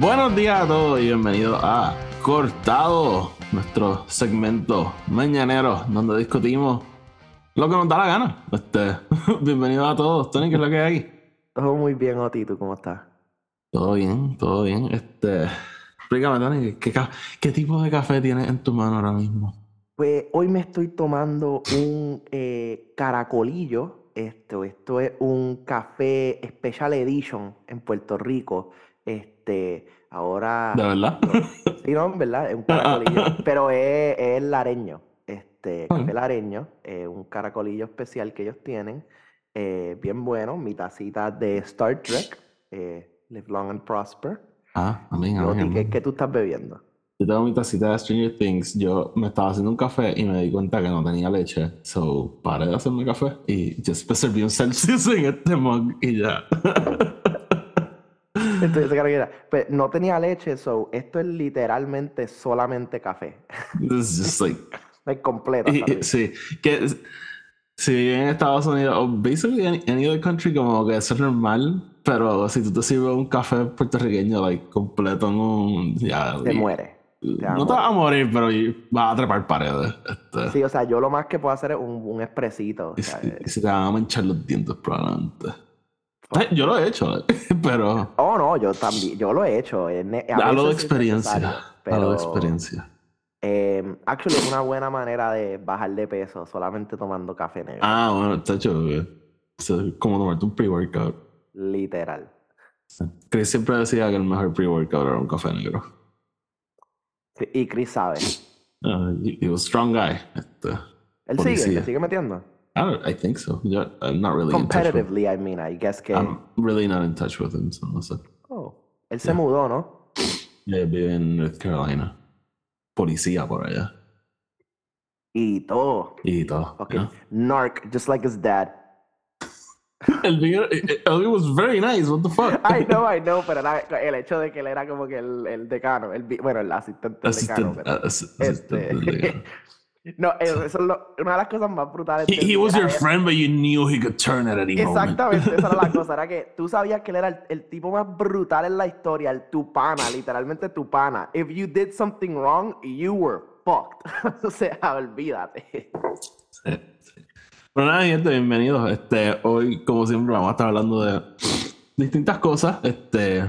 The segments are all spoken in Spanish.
Buenos días a todos y bienvenidos a Cortado, nuestro segmento mañanero donde discutimos lo que nos da la gana. Este, bienvenidos a todos. Tony, ¿qué es lo que hay? Todo muy bien, Oti, ¿tú cómo estás? Todo bien, todo bien. Este, explícame, Tony, ¿qué, qué tipo de café tienes en tu mano ahora mismo? Pues hoy me estoy tomando un eh, caracolillo. Esto, esto es un café Special Edition en Puerto Rico. Este, ahora. ¿De verdad? sí, no, en verdad, es un caracolillo. pero es, es lareño. Este, café lareño, un caracolillo especial que ellos tienen. Eh, bien bueno, mi tacita de Star Trek, eh, Live Long and Prosper. Ah, amén, amén. ¿Qué, ¿Qué tú estás bebiendo? Yo tengo mi tacita de Stranger Things. Yo me estaba haciendo un café y me di cuenta que no tenía leche. So paré de hacerme café y just me serví un Celsius en este mug y ya. Entonces, pues no tenía leche, so esto es literalmente solamente café. It's just like. like completo. sí, que si en Estados Unidos, o basically any, any other country, como que eso es normal, pero si tú te sirves un café puertorriqueño, like completo, no. Ya, te muere. no te vas a morir, pero vas a trepar paredes. Este. Sí, o sea, yo lo más que puedo hacer es un, un expresito. Y, si, te van a manchar los dientes, probablemente. Yo lo he hecho, pero. Oh, no, yo también. Yo lo he hecho. A, lo de experiencia. A lo de experiencia. Eh, actually, es una buena manera de bajar de peso solamente tomando café negro. Ah, bueno, está hecho. Es como tomarte un pre-workout. Literal. Chris siempre decía que el mejor pre-workout era un café negro. Y Chris sabe. Uh, he, was a strong guy. Este, Él sigue, sigue metiendo. I, I think so. Yeah, I'm not really Competitively, I mean, I guess que. I'm really not in touch with him, so sé. Oh, él se mudó, ¿no? Yeah, vive en North Carolina. Policía por allá. Y todo. Y todo. Okay. Yeah. Narc, just like his dad. el it eh, eh, was very nice, what the fuck? I know, I know, pero era el hecho de que él era como que el, el decano, el, bueno, el asistente del decano. Pero, ah, asistente este, decano. No, eso es lo, una de las cosas más brutales. He, he was your friend, but you knew he could turn at any Exactamente, esa era la cosa. Era que tú sabías que él era el, tipo más brutal en la historia, el tu pana, literalmente tu pana. If you did something wrong, you were fucked. o sea, olvídate. Sí, sí. Bueno, nada, gente, bienvenidos. Este, hoy, como siempre, vamos a estar hablando de distintas cosas. Este,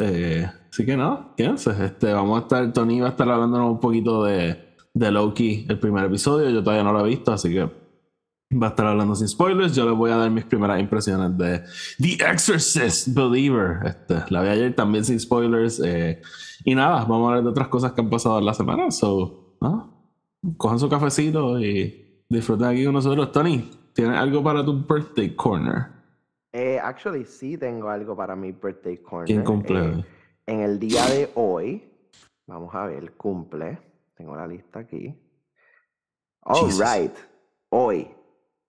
eh, así que nada, quédense. Este, vamos a estar, Tony va a estar hablándonos un poquito de de Loki el primer episodio. Yo todavía no lo he visto, así que va a estar hablando sin spoilers. Yo les voy a dar mis primeras impresiones de The Exorcist Believer. Este, la vi ayer también sin spoilers. Eh, y nada, vamos a hablar de otras cosas que han pasado en la semana. So, ¿no? cojan su cafecito y disfruten aquí con nosotros. Tony, ¿tienes algo para tu birthday corner? Eh, actually, sí tengo algo para mi birthday corner. ¿Quién cumple? Eh, en el día de hoy, vamos a ver, cumple. Tengo la lista aquí. All right. Hoy,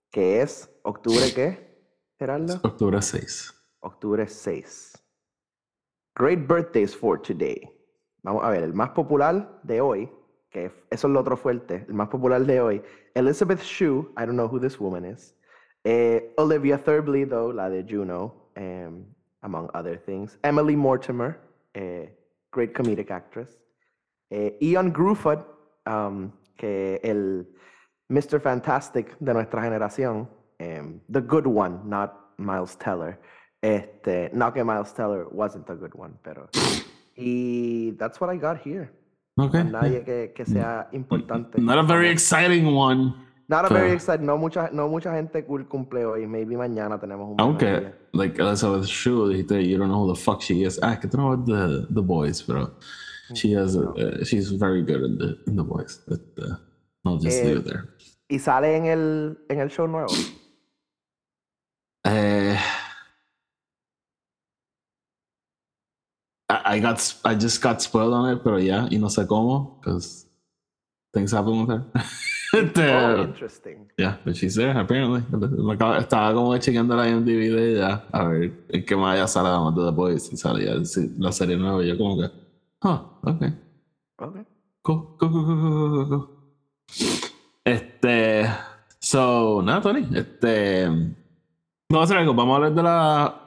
que es octubre qué, Geraldo? Octubre 6. Octubre 6. Great birthdays for today. Vamos a ver, el más popular de hoy, que eso es lo otro fuerte, el más popular de hoy, Elizabeth Shue, I don't know who this woman is. Eh, Olivia Thirlby, though, la de Juno, um, among other things. Emily Mortimer, eh, great comedic actress. Eh, Ian Gruffudd, um, que el Mr. Fantastic de nuestra generación, um, the good one, not Miles Teller. Este, no que Miles Teller wasn't a good one, pero. Y that's what I got here. Okay. nadie que, que, sea importante. Not a very exciting one. Not a very exciting. No mucha, no mucha gente cool cumple hoy. Maybe mañana tenemos un. Aunque, like Elizabeth Shue, you don't know who the fuck she is. Ah, que tú no the, the boys, pero. She has a, uh, she's very good in the in the voice. But, uh, I'll just eh, leave it there. ¿Y sale en el en el show nuevo? Eh, I, I got I just got spoiled on it, pero ya, yeah, y no sé cómo, because things happen with her. oh, interesting. Yeah, but she's there, apparently. Estaba como chequeando la IMDb de ella, a ver en qué más allá sale además de The Boys, y sale ya la serie nueva, y yo como que Ah, ok. Ok. Cool, cool, cool, cool, cool, Este. So, nada, Tony. Este. Vamos a hacer algo. Vamos a hablar de la.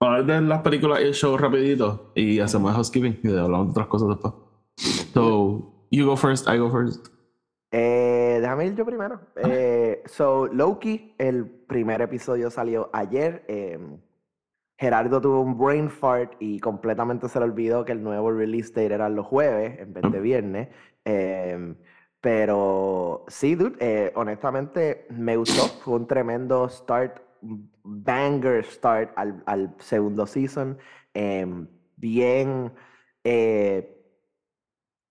Vamos a hablar de las películas y el show rapidito y hacemos housekeeping y hablamos de otras cosas después. So, you go first, I go first. Eh, déjame ir yo primero. Eh, so, Loki, el primer episodio salió ayer. em, Gerardo tuvo un brain fart y completamente se le olvidó que el nuevo release date era los jueves en vez de viernes. Em, pero sí, dude, eh, honestamente me gustó. Fue un tremendo start, banger start al, al segundo season. Em, bien, eh,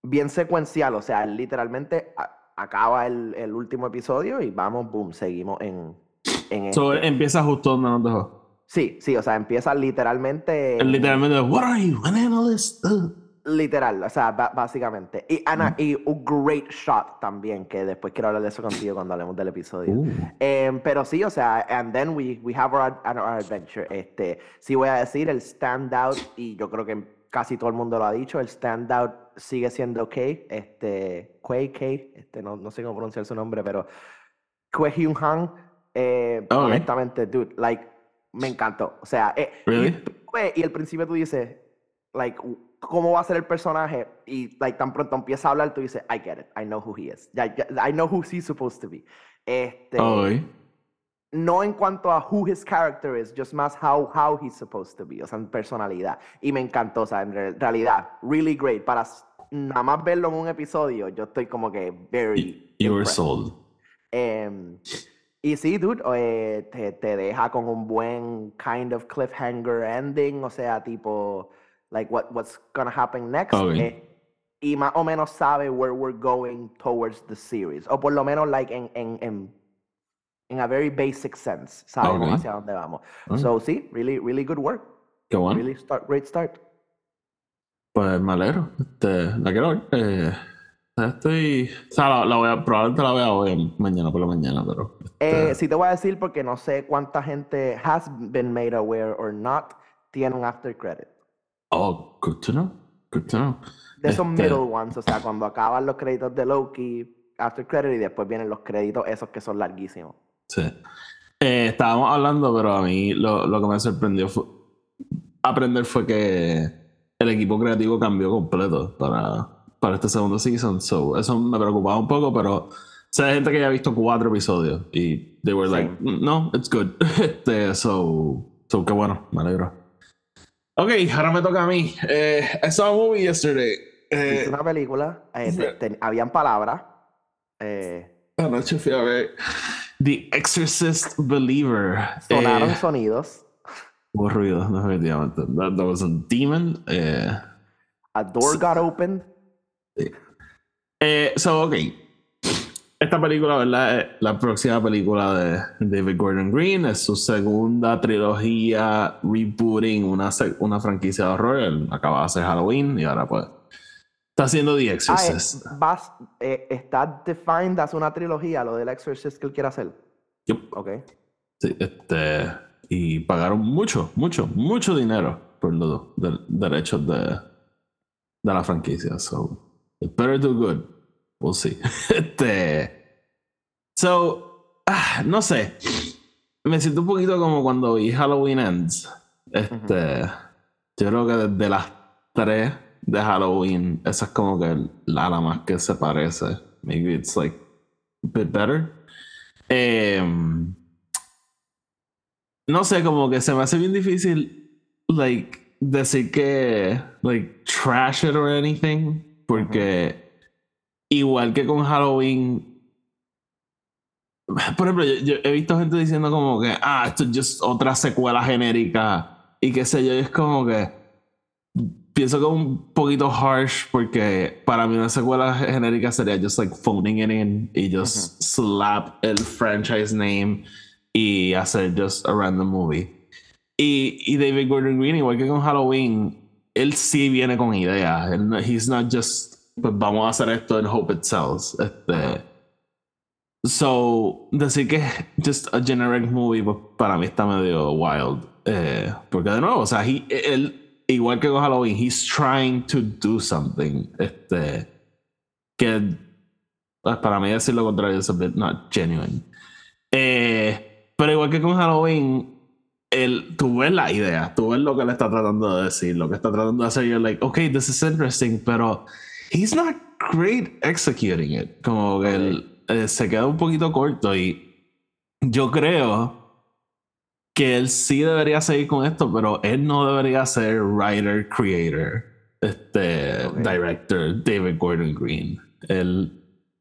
bien secuencial, o sea, literalmente a- acaba el, el último episodio y vamos, boom, seguimos en, en So, este. empieza justo donde nos dejó. Sí, sí, o sea, empieza literalmente. Literalmente, what are you, an analyst? Uh. Literal, o sea, básicamente. Y, Ana, y un great shot también, que después quiero hablar de eso contigo cuando hablemos del episodio. Uh. Em, pero sí, o sea, and then we, we have our, our adventure. Este, sí voy a decir el standout, y yo creo que casi todo el mundo lo ha dicho, el standout sigue siendo Kay, este, Quay Kay, este, no, no sé cómo pronunciar su nombre, pero Kwe Hyun Han, eh, honestamente, dude, like, me encantó. O sea, eh, Really? y, tú ves, y al principio tú dices, like, ¿cómo va a ser el personaje? Y, like, tan pronto empieza a hablar, tú dices, I get it, I know who he is. I know who he's supposed to be. Este, Ok. no en cuanto a who his character is, just más how, how he's supposed to be, o sea, en personalidad. Y me encantó, o sea, en re- realidad, really great. Para nada más verlo en un episodio, yo estoy como que very. You were sold. Em, y sí, dude, eh, te, te deja con un buen kind of cliffhanger ending, o sea, tipo, like, what, what's gonna happen next. Ok. eh, y más o menos sabe where we're going towards the series. O por lo menos, like, en, en, en, en a very basic sense, sabemos Ok. hacia dónde vamos. Ah. So, sí, really, really good work. Qué bueno. Really start, great start. Pues me alegro. Este, la quiero ver. Eh, estoy. O sea, la, la voy a, probablemente la vea hoy, mañana por la mañana, pero. Eh, este, sí te voy a decir porque no sé cuánta gente has been made aware or not tiene un after credit. Oh, good to know. Good to know. De esos Este- middle ones, o sea, cuando acaban los créditos de Loki, after credit, y después vienen los créditos esos que son larguísimos. Sí. Eh, estábamos hablando, pero a mí lo, lo que me sorprendió fue aprender fue que el equipo creativo cambió completo para, para este segundo season. So, eso me preocupaba un poco, pero sé de gente que ya ha visto cuatro episodios y they were like, Same. "Mm, no, it's good. este, so, so, qué bueno, me alegro. Ok, ahora me toca a mí. Eh, I saw a movie yesterday. Eh, una película, eh, sí. te- te- habían palabras. eh, anoche fui a ver The Exorcist Believer. sonaron Eh, sonidos. Hubo ruido, definitivamente. That, that was a demon. Eh, A door got opened. Eh, so, ok. Esta película, ¿verdad? Es la próxima película de David Gordon Green. Es su segunda trilogía rebooting una, una franquicia de horror. Él acaba de hacer Halloween y ahora pues está haciendo The Ah, Exorcist. vas, eh, está defined as una trilogía, lo del Exorcist que él quiere hacer. Yup. Ok. Sí, este, y pagaron mucho, mucho, mucho dinero por los de- derechos de, de la franquicia. So, it better do good. We'll see. Este, so, ah, no sé. Me siento un poquito como cuando vi Halloween Ends. Este, yo creo que desde las tres de Halloween, esa es como que la, la más que se parece. Maybe it's like a bit better. Em, no sé, como que se me hace bien difícil, like, decir que, like, trash it or anything, porque igual que con Halloween, por ejemplo, yo, yo he visto gente diciendo como que, ah, esto es just otra secuela genérica y qué sé yo, y es como que pienso que es un poquito harsh porque para mí una secuela genérica sería just like phoning it in y just slap el franchise name y hacer just a random movie. Y, y David Gordon Green, igual que con Halloween, él sí viene con ideas. No- he's not just, pues vamos a hacer esto and hope it sells. Este, so, decir que es just a generic movie, pues para mí está medio wild. Eh, porque de nuevo, o sea, he- él, igual que con Halloween, he's trying to do something. Este, que pues, para mí decir lo contrario es a bit not genuine. Eh, pero igual que con Halloween, el, tú ves la idea, tú ves lo que le está tratando de decir, lo que está tratando de hacer. You're like, okay, this is interesting, pero he's not great executing it. Como que él, eh, se queda un poquito corto y yo creo que él sí debería seguir con esto, pero él no debería ser writer, creator, este, director, David Gordon Green. Él,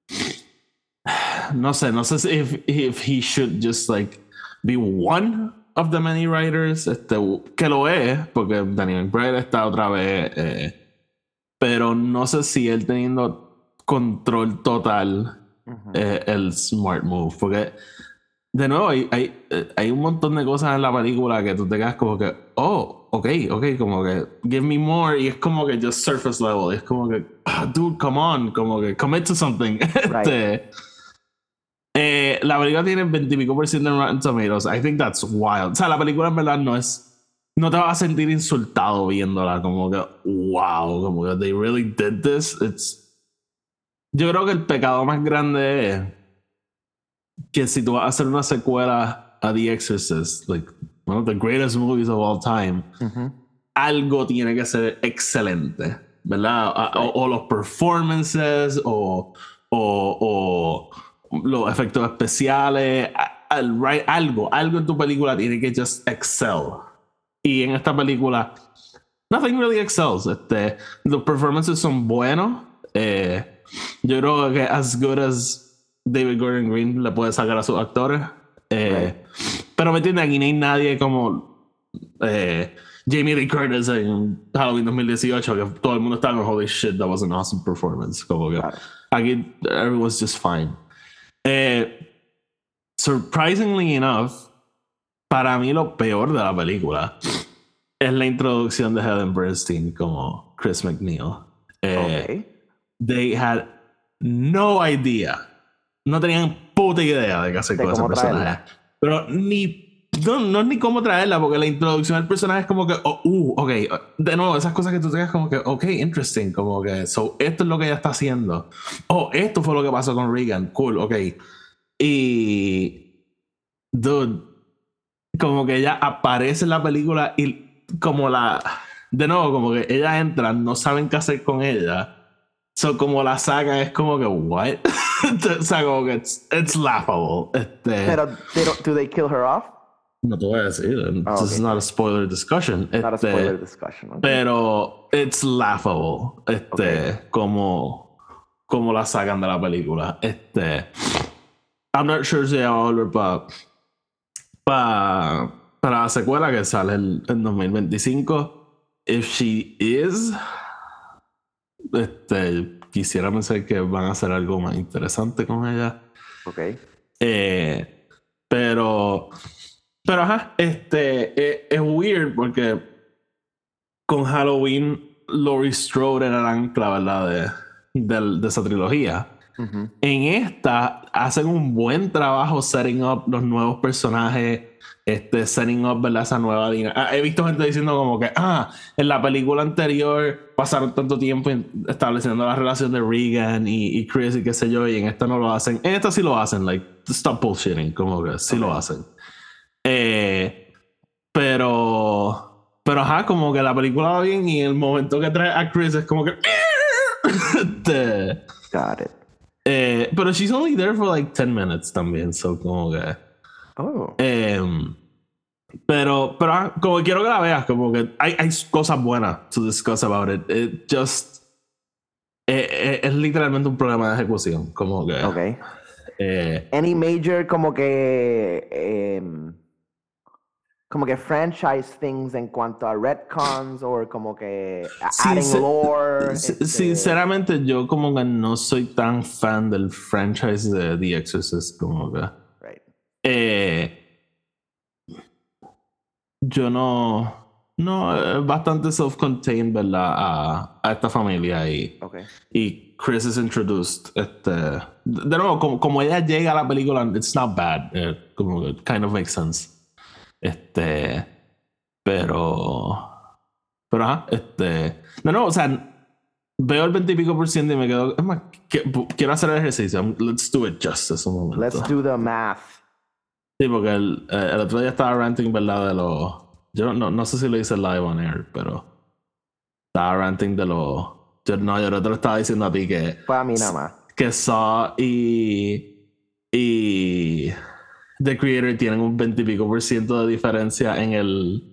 no sé, no sé si if, if he should just like be one of the many writers, este, que lo es, porque Daniel Bryan está otra vez, eh, pero no sé si él teniendo control total eh, el smart move, porque de nuevo hay, hay, hay, un montón de cosas en la película que tú te quedas como que, oh, ok, ok, como que give me more y es como que just surface level, es como que, ah, dude, come on, como que commit to something. este, eh, la película tiene 20 y pico por ciento en Rotten Tomatoes. I think that's wild. O sea, la película en verdad no es. No te vas a sentir insultado viéndola. Como que, wow, como que they really did this. It's. Yo creo que el pecado más grande es que si tú vas a hacer una secuela a The Exorcist, like one of the greatest movies of all time, algo tiene que ser excelente, ¿verdad? O, los performances o, o los efectos especiales, algo, algo en tu película tiene que just excel. Y en esta película, nothing really excels. Este, los performances son buenos. Eh, yo creo que as good as David Gordon Green le puede sacar a sus actores. Eh, pero me entiende, aquí no hay nadie como eh, Jamie Lee Curtis en Halloween 2018, que todo el mundo estaba en holy shit, that was an awesome performance. Como que aquí everyone's just fine. Eh, surprisingly enough, para mí lo peor de la película es la introducción de Helen Bernstein como Chris McNeil. Eh, They had no idea. No tenían puta idea de qué hacer con ese personaje. Pero ni. No, no es ni cómo traerla, porque la introducción del personaje es como que, oh, uh, ok, de nuevo, esas cosas que tú tengas como que, ok, interesting, como que, so, esto es lo que ella está haciendo. Oh, esto fue lo que pasó con Regan, cool, ok. Y, dude, como que ella aparece en la película y como la, de nuevo, como que ella entra, no saben qué hacer con ella So, como la sacan, es como que, what? o como que it's, laughable. Este, Pero, pero, do they kill her off? No te voy a decir. Oh, this is not a spoiler discussion. Not este, a spoiler discussion. Okay. Pero it's laughable. Este, okay. como, como la sacan de la película. Este, I'm not sure si va a volver para pa, para la secuela que sale en, en 2025. If she is, este, quisiera pensar que van a hacer algo más interesante con ella. Ok. Eh, pero, pero ajá, este, eh, es, weird porque con Halloween, Laurie Strode era la ancla, ¿verdad? De, de, esa trilogía. En esta hacen un buen trabajo setting up los nuevos personajes este, setting up, ¿verdad? Esa nueva dinámica. Ah, he visto gente diciendo como que, ah, en la película anterior pasaron tanto tiempo estableciendo la relación de Regan y, Chris y qué sé yo, y en esta no lo hacen. En esta sí lo hacen, like, stop bullshitting, como que sí lo hacen. Eh, pero, pero ajá, como que la película va bien y el momento que trae a Chris es como que... este, Got it. Eh, pero she's only there for like 10 minutes también, so como que... Oh. Em, pero, pero como quiero que la veas, como que hay, hay cosas buenas to discuss about it. It just. Eh, eh, es literalmente un problema de ejecución. Como que. Ok. Eh, Any major, como que. Como que franchise things en cuanto a retcons o como que adding lore. Este sinceramente, yo como que no soy tan fan del franchise de The Exorcist, como que. Eh, yo no. No, es bastante self-contained, ¿verdad? A, a, esta familia y, y Chris is introduced. Este, de nuevo, como, como, ella llega a la película, it's not bad. Eh, como it kind of makes sense. Este, pero. Pero ajá, este. No, no, o sea, veo el 20 y pico por ciento y me quedo. Es más, quiero hacer el ejercicio. Let's do it just un momento. Let's do the math. Sí, porque el, eh, el otro día estaba ranting, ¿verdad? De los. Yo no, no sé si lo hice live on air, pero. Estaba ranting de los. Yo, no, yo no te lo estaba diciendo a ti que. Fue a mí nada más. Que Saw y. Y. The Creator tienen un 20 y pico por ciento de diferencia en el.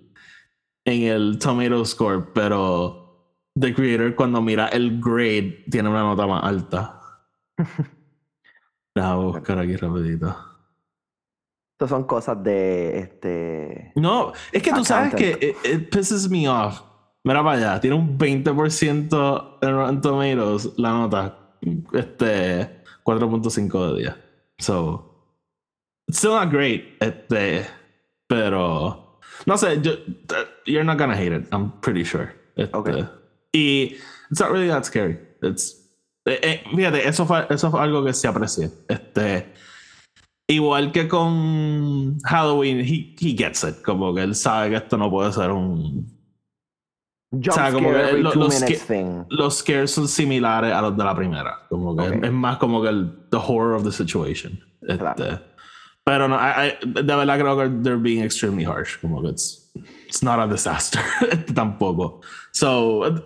En el Tomato Score, pero. The Creator, cuando mira el grade, tiene una nota más alta. Déjame buscar aquí rapidito. Estas son cosas de este. No, es que tú sabes que it, it pisses me off. Mira para allá, tiene un 20% en Rotten Tomatoes la nota. Este 4.5 de 10. So, still not great. Este, pero no sé, yo, you're not gonna hate it, I'm pretty sure. Este, Okay. Y it's not really that scary. It's, eh, eh, fíjate, eso fue, eso fue algo que se aprecia. Este, Igual que con Halloween, he, he gets it. Como que él sabe que esto no puede ser un. Jump sea, como que los thing. Los scares son similares a los de la primera. Como que Ok. es más como que el the horror of the situation. Este, Claro. Pero no, I- I- de verdad creo que they're being extremely harsh. Como que it's, it's not a disaster. Tampoco. So,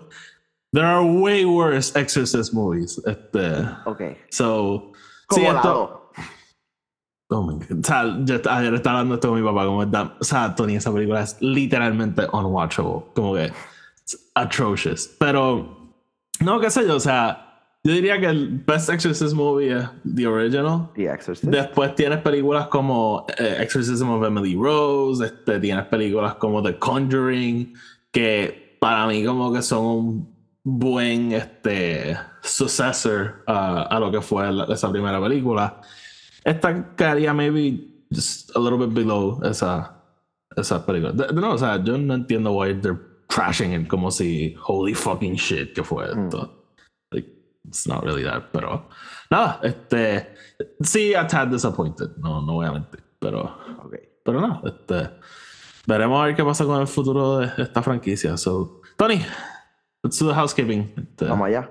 there are way worse Exorcist movies. Este, Ok. so, Como sí, esto-. Oh my God. O sea, yo ayer estaba hablando esto con mi papá, como está- o sea, Tony, esa película es literalmente unwatchable, como que it's atrocious. Pero, no, qué sé yo, o sea, yo diría que el best Exorcist movie es The Original. The Exorcist. Después tienes películas como eh, Exorcism of Emily Rose, este, tienes películas como The Conjuring, que para mí como que son un buen este, successor a, a lo que fue la- esa primera película. Esta quedaría maybe just a little bit below esa, esa película. De- de- no, o sea, yo no entiendo why they're trashing it como si holy fucking shit que fue esto. It's not really that, pero nada, este sí, a tad disappointed, no, no voy a mentir, pero Ok. pero nada, este veremos a ver qué pasa con el futuro de esta franquicia. So, Tony, let's do the housekeeping. Este, Vamos allá.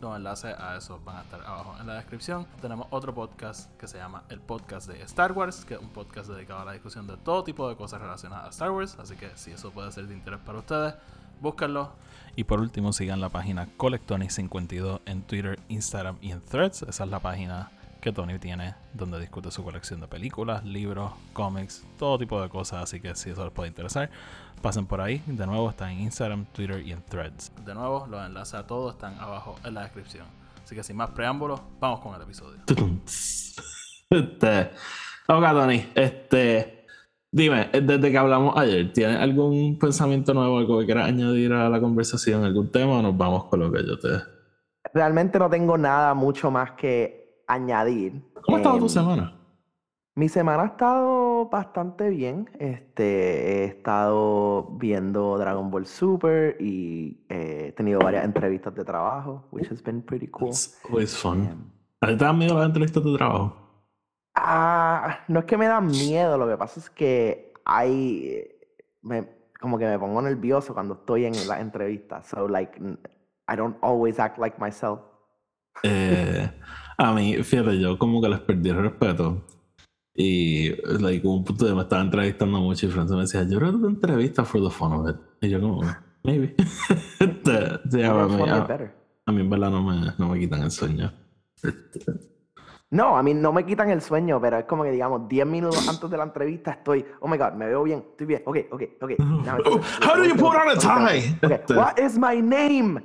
Los enlaces a eso van a estar abajo en la descripción. Tenemos otro podcast que se llama El Podcast de Star Wars, que es un podcast dedicado a la discusión de todo tipo de cosas relacionadas a Star Wars. Así que si eso puede ser de interés para ustedes, búsquenlo. Y por último, sigan la página Colectonic52 en Twitter, Instagram y en Threads. Esa es la página que Tony tiene donde discute su colección de películas, libros, cómics, todo tipo de cosas. Así que si eso les puede interesar, pasen por ahí. De nuevo, está en Instagram, Twitter y en Threads. De nuevo, los enlaces a todos están abajo en la descripción. Así que sin más preámbulos, vamos con el episodio. Este, ok, Tony, este, dime, desde que hablamos ayer, ¿tienes algún pensamiento nuevo, algo que quieras añadir a la conversación, algún tema o nos vamos con lo que yo te... Realmente no tengo nada mucho más que añadir. ¿Cómo ha estado tu Em, semana? Mi semana ha estado bastante bien. Este, he estado viendo Dragon Ball Super y eh, he tenido varias entrevistas de trabajo, which has been pretty cool. It's always fun. Em, ¿A ti te dan miedo las entrevistas de trabajo? Ah, no es que me da miedo, lo que pasa es que hay, me, como que me pongo nervioso cuando estoy en la entrevista. So like, I don't always act like myself. Eh, a mí, fíjate, yo como que les perdí el respeto. Y, like, un punto de me estaba entrevistando mucho y Francis me decía, yo creo que te entrevista for the fun of it. Y yo como, maybe. Este, sí, a, mí, fun, a, a mí en verdad no me, no me quitan el sueño. Este, No, a mí no me quitan el sueño, pero es como que digamos 10 minutos antes de la entrevista estoy, oh my god, me veo bien, estoy bien, ok, ok, ok. Oh, how do you put on a tie? ok, Este. What is my name?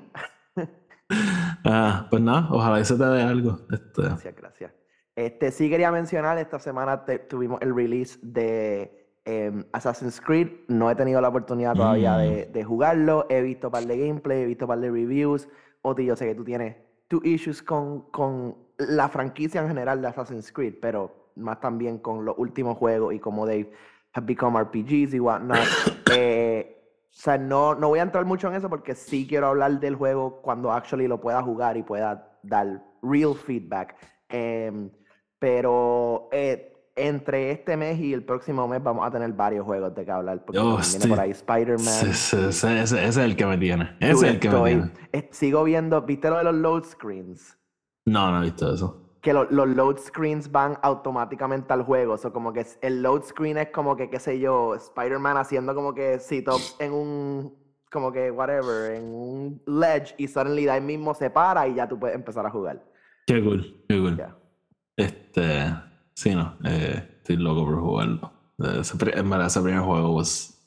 ah, pues nada, ojalá y se te dé algo. Este, Gracias, gracias. Este, sí quería mencionar, esta semana te- tuvimos el release de em, Assassin's Creed. No he tenido la oportunidad todavía de, de jugarlo. He visto un par de gameplay, he visto un par de reviews. Oti, yo sé que tú tienes tus issues con, con la franquicia en general de Assassin's Creed, pero más también con los últimos juegos y cómo Dave have become RPGs y whatnot. Eh, o sea, no, no voy a entrar mucho en eso porque sí quiero hablar del juego cuando actually lo pueda jugar y pueda dar real feedback. Em, pero eh, entre este mes y el próximo mes vamos a tener varios juegos de que hablar. Porque Oh, viene por ahí Spider-Man. Ese, ese- ese- ese es el que me tiene. Ese es el que me estoy- tiene. eh, sigo viendo, ¿viste lo de los load screens? No, no he visto eso. que lo- los load screens van automáticamente al juego. O sea, como que el load screen es como que, qué sé yo, Spider-Man haciendo como que sit-ups en un, como que, whatever, en un ledge y suddenly de ahí mismo se para y ya tú puedes empezar a jugar. Qué cool, qué cool. Ya. Este, sí, no, eh, estoy loco por jugarlo. Eh, Ese, en verdad, ese primer juego was.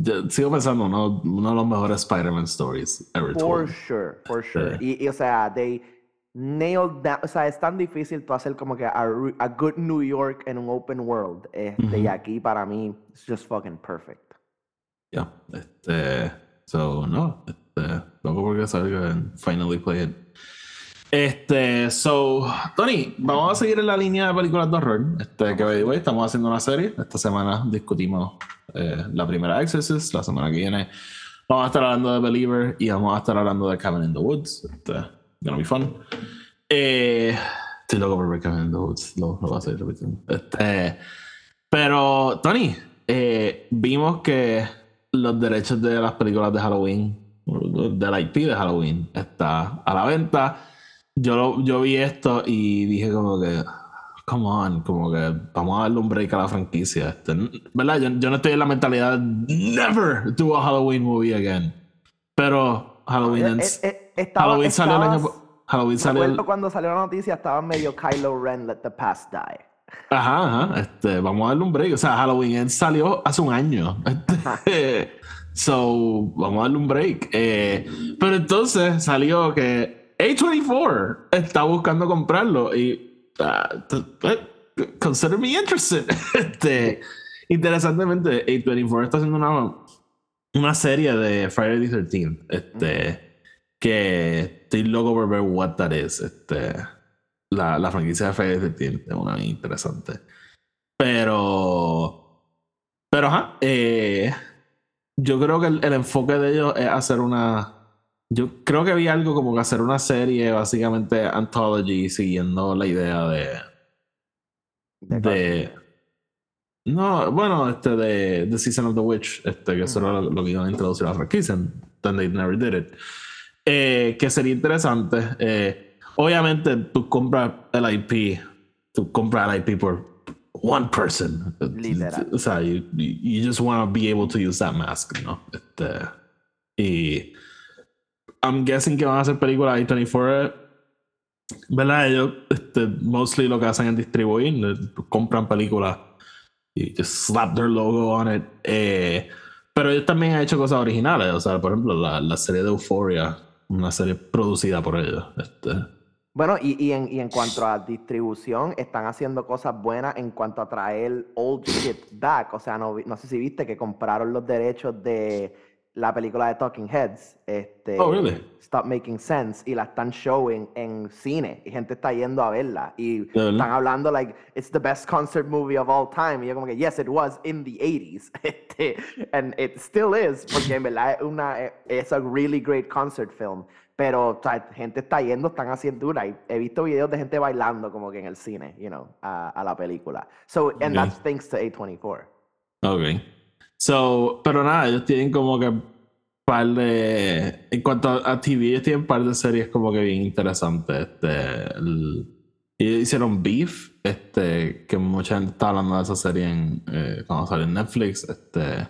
Yo sigo pensando, uno, uno de los mejores Spider-Man stories ever For told. sure, for sure. Y, y, o sea, they nailed that. O sea, es tan difícil tú hacer como que a, a good New York en un open world. Este, Y aquí para mí, it's just fucking perfect. Yeah, este, so, no, este, loco porque salga and finally play it. Este, so, Tony, vamos a seguir en la línea de películas de horror. Este, que way, estamos haciendo una serie. Esta semana discutimos eh, la primera Exorcist. La semana que viene vamos a estar hablando de Believer y vamos a estar hablando de Cabin in the Woods. Este, gonna be fun. Eh, estoy loco por ver Cabin in the Woods. Lo, lo voy a seguir repitiendo. Este, pero, Tony, eh, vimos que los derechos de las películas de Halloween, del IP de Halloween, está a la venta. Yo, lo- yo vi esto y dije como que, come on, como que vamos a darle un break a la franquicia. Este, ¿Verdad? Yo, yo no estoy en la mentalidad never do a Halloween movie again. Pero Halloween, Eh, ends- eh, eh, estaba- Halloween salió el año... Halloween salió el- cuando salió la noticia, estaba medio Kylo Ren, let the past die. Ajá, ajá. Este, vamos a darle un break. O sea, Halloween Ends salió hace un año. Este, so, vamos a darle un break. Eh, pero entonces salió que A24 está buscando comprarlo y ah, eh, consider me interested. Este, interesantemente, A24 está haciendo una, una serie de Friday the 13th. Este, que estoy loco por ver what that is. Este, la, la franquicia de Friday the 13th es una interesante. Pero. Pero ajá. eh, yo creo que el, el enfoque de ellos es hacer una. Yo creo que vi algo como que hacer una serie, básicamente anthology, siguiendo la idea de. De de no, bueno, este de The Season of the Witch, este, que eso era lo, lo que iban a introducir a la franquicia, and then they never did it. Eh, que sería interesante. eh, obviamente, tú compras el IP, tú compras el IP por one person. Literal. O sea, you, you just want to be able to use that mask, ¿no? Este, y I'm guessing que van a hacer películas de 24 ¿Verdad? Ellos este, mostly lo que hacen es distribuir, eh, compran películas y just slap their logo on it. Eh, pero ellos también han hecho cosas originales. O sea, por ejemplo, la, la serie de Euphoria, una serie producida por ellos. Este, Bueno, y, y, en, y en cuanto a distribución, están haciendo cosas buenas en cuanto a traer old shit back. O sea, no, no sé si viste que compraron los derechos de la película de Talking Heads, este, Oh, really? Stop Making Sense, y la están showing en cine, y gente está yendo a verla. Y verdad? están hablando, like, it's the best concert movie of all time. Y yo como que, yes, it was in the 80s. Este, and it still is, porque en verdad es una, es a really great concert film. Pero o sea, gente está yendo, están haciendo dura. Y he visto videos de gente bailando como que en el cine, you know, a, a la película. So, and that's thanks to A24. ok. So, pero nada, ellos tienen como que par de. En cuanto a, TV, ellos tienen par de series como que bien interesantes. Este, el- hicieron Beef, este, que mucha gente está hablando de esa serie en, eh, cuando salió en Netflix. Este,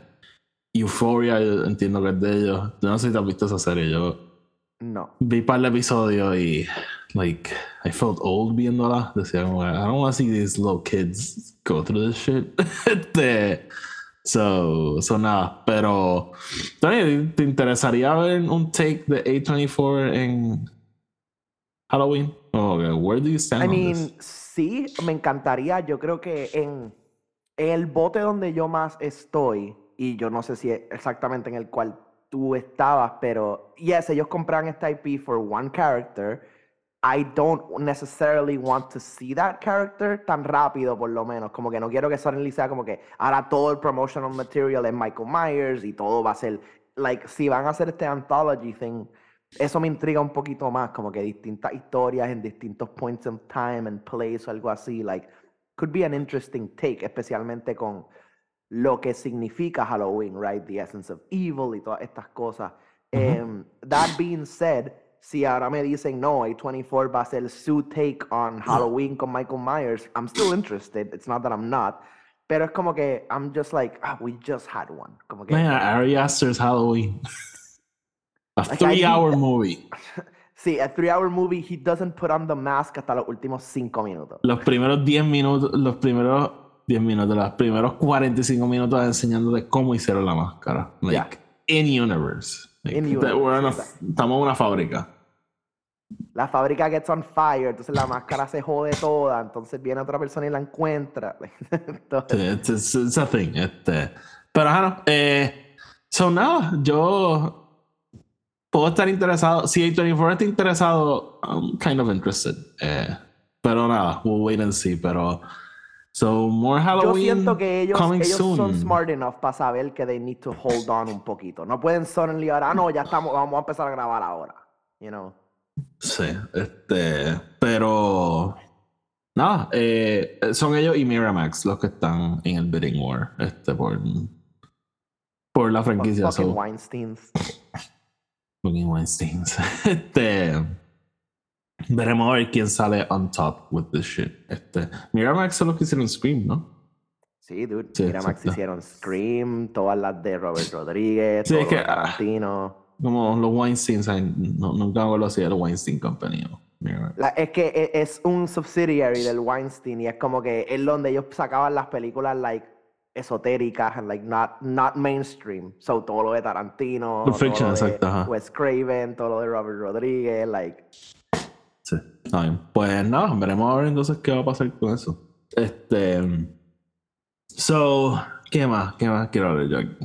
Euphoria, yo entiendo que es de ellos. Yo no sé si te has visto esa serie. Yo No. vi par de episodios y, like, I felt old viéndola. Decía I don't want to see these little kids go through this shit. este, so, so nada. Pero, Tony, ¿te interesaría ver un take de A24 en Halloween? Oh, okay. Where do you stand I on mean, this? sí, me encantaría. Yo creo que en, en el bote donde yo más estoy, y yo no sé si es exactamente en el cual tú estabas, pero yes, ellos compraron esta IP for one character, I don't necessarily want to see that character tan rápido, por lo menos. Como que no quiero que suddenly sea como que ahora todo el promotional material es Michael Myers y todo va a ser. Like, si van a hacer este anthology thing, eso me intriga un poquito más. Como que distintas historias en distintos points in time and place o algo así. Like, could be an interesting take, especialmente con lo que significa Halloween, right? The essence of evil y todas estas cosas. Um, that being said, si ahora me dicen, no, A24 va a ser su take on Halloween con Michael Myers, I'm still interested. It's not that I'm not. Pero es como que I'm just like, ah, we just had one. Como que, Man, Ari Aster's Halloween. A Like, I three hour think- movie. sí, a three hour movie, he doesn't put on the mask hasta los últimos cinco minutos. Los primeros 10 minutos, los primeros 10 minutos, los primeros 45 minutos enseñándote cómo hicieron la máscara. Like, in universe. Like, In that we're in a- universe, estamos en una fábrica. La fábrica gets on fire, entonces la máscara se jode toda, entonces viene otra persona y la encuentra. Entonces, It's, it's, it's a thing. Este. Pero ajá, no. Eh, so, nada, yo puedo estar interesado. Si A24 está interesado, I'm kind of interested. Eh, pero nada, we'll wait and see. Pero, so, more Yo Halloween siento que ellos, coming ellos soon. son smart enough para saber que they need to hold on un poquito. No pueden suddenly ahora, ah, no, ya estamos, vamos a empezar a grabar ahora. You know. Sí, este, pero nada, eh, son ellos y Miramax los que están en el bidding war, este, por, por la franquicia. Fucking so- Weinsteins. Fucking Weinsteins. Este. Veremos a ver quién sale on top with this shit. Este. Miramax son los que hicieron Scream, ¿no? Sí, dude. Sí, Mira, Max exacto. hicieron Scream, todas las de Robert Rodríguez, Sí, todo es que- Tarantino. Como los Weinsteins, ay, no, nunca me acuerdo si era Weinstein Company. La- es que e- es un subsidiary del Weinstein y es como que es donde ellos sacaban las películas like esotéricas and like not, not mainstream. So todo lo de Tarantino, Pulp Fiction, todo lo de exacto. Wes Craven, todo lo de Robert Rodríguez, like Sí. Pues nada, veremos a ver entonces qué va a pasar con eso. Este. So, ¿qué más? ¿Qué más quiero hablar yo aquí?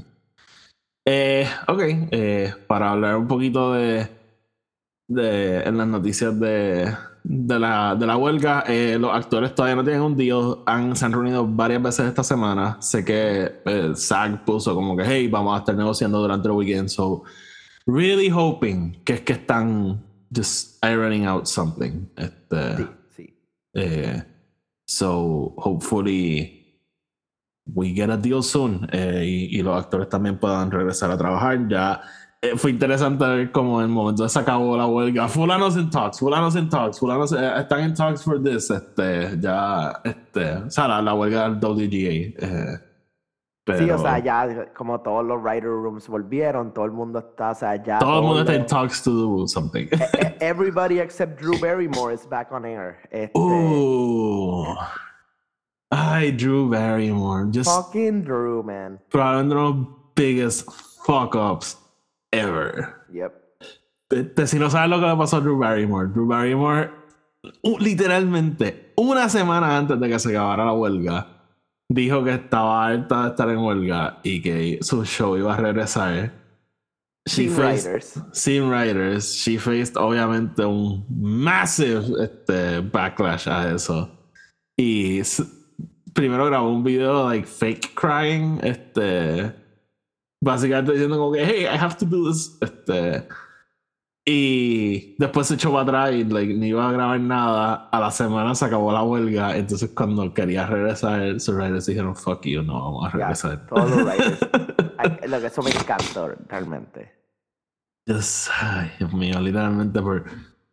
Eh, ok, eh, para hablar un poquito de. de en las noticias de. De la, de la huelga, eh, los actores todavía no tienen un deal. Han, se han reunido varias veces esta semana. Sé que eh, SAG puso como que, hey, vamos a estar negociando durante el weekend. So, really hoping que es que están just ironing out something. Este, sí, sí. eh, so, hopefully we get a deal soon eh, y, y los actores también puedan regresar a trabajar. Ya eh, fue interesante ver cómo en el momento se acabó la huelga. Fulanos en talks, fulanos en talks, fulanos eh, están en talks for this. Este, ya, este, o sea, la, la huelga del WGA. eh, pero Sí, o sea, ya como todos los writer rooms volvieron, todo el mundo está, o sea, ya todo el mundo está en talks to do something. e- Everybody except Drew Barrymore is back on air. Este. Ay, Drew Barrymore. Just fucking Drew, man. probablemente uno de los biggest fuck ups ever. Yep. Si no sabes lo que le pasó a Drew Barrymore, Drew Barrymore, literalmente, una semana antes de que se acabara la huelga, dijo que estaba harta de estar en huelga y que su show iba a regresar. She Team faced- writers. Sin Writers, she faced obviamente un massive este, backlash a eso. Y primero grabó un video like fake crying, este, básicamente diciendo como que, hey, I have to do this, este, y después se echó para atrás y like, no iba a grabar nada. A la semana se acabó la huelga, entonces cuando quería regresar, sus writers dijeron, fuck you, no vamos a regresar. todos los writers. Lo que eso me encantó realmente. Just, ay, Dios mío, literalmente por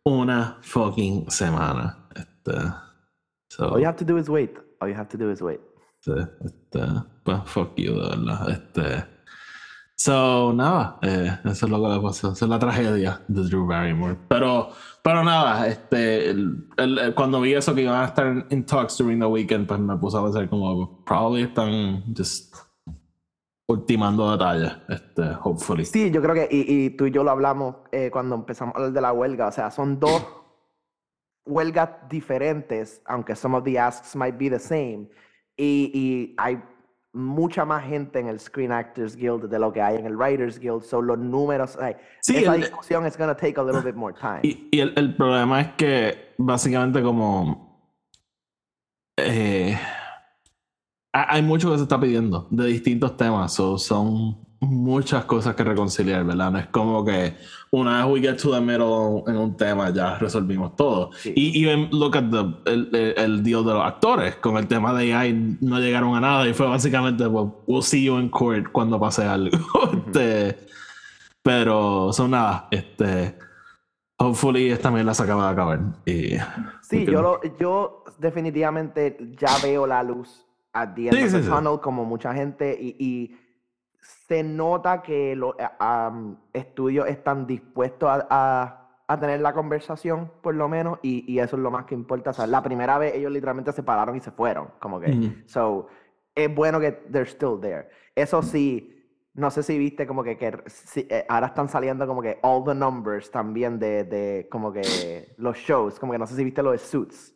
una fucking semana. Este, so, All you have to do is wait. All you have to do is wait. este, este, pues fuck you, de verdad. Este, so, nada, eh, eso es lo que le pasó. Esa es la tragedia de Drew Barrymore. Pero, pero nada, este, el- el- el- cuando vi eso que iban a estar en, in talks during the weekend, pues me puse a pensar como, probably están just ultimando detalles, este, hopefully. Sí, yo creo que, y, y tú y yo lo hablamos eh, cuando empezamos a hablar de la huelga, o sea, son dos huelgas diferentes, aunque some of the asks might be the same. Y, y I, mucha más gente en el Screen Actors Guild de lo que hay en el Writers Guild. Son los números. like, Sí, esa el- discusión es going to take a little bit more time. Y, y el, el problema es que básicamente como eh, ha- hay mucho que se está pidiendo de distintos temas. so, son muchas cosas que reconciliar, ¿verdad? No es como que una vez we get to the middle en un tema ya resolvimos todo. Sí. Y even look at the, el, el, el deal de los actores. Con el tema de AI no llegaron a nada y fue básicamente well, we'll see you in court cuando pase algo. este, pero son nada, este hopefully esta mierda se acaba de acabar. Y, Sí, yo, lo- yo definitivamente ya veo la luz at the end Sí, of the sí, sí. tunnel como mucha gente y, y se nota que los estudios están dispuestos a, a- a tener la conversación, por lo menos, y, y eso es lo más que importa. O sea, la primera vez ellos literalmente se pararon y se fueron, como que. So, es bueno que they're still there. Eso sí, no sé si viste como que, que si- eh, ahora están saliendo como que all the numbers también de, de como que los shows, como que no sé si viste lo de Suits.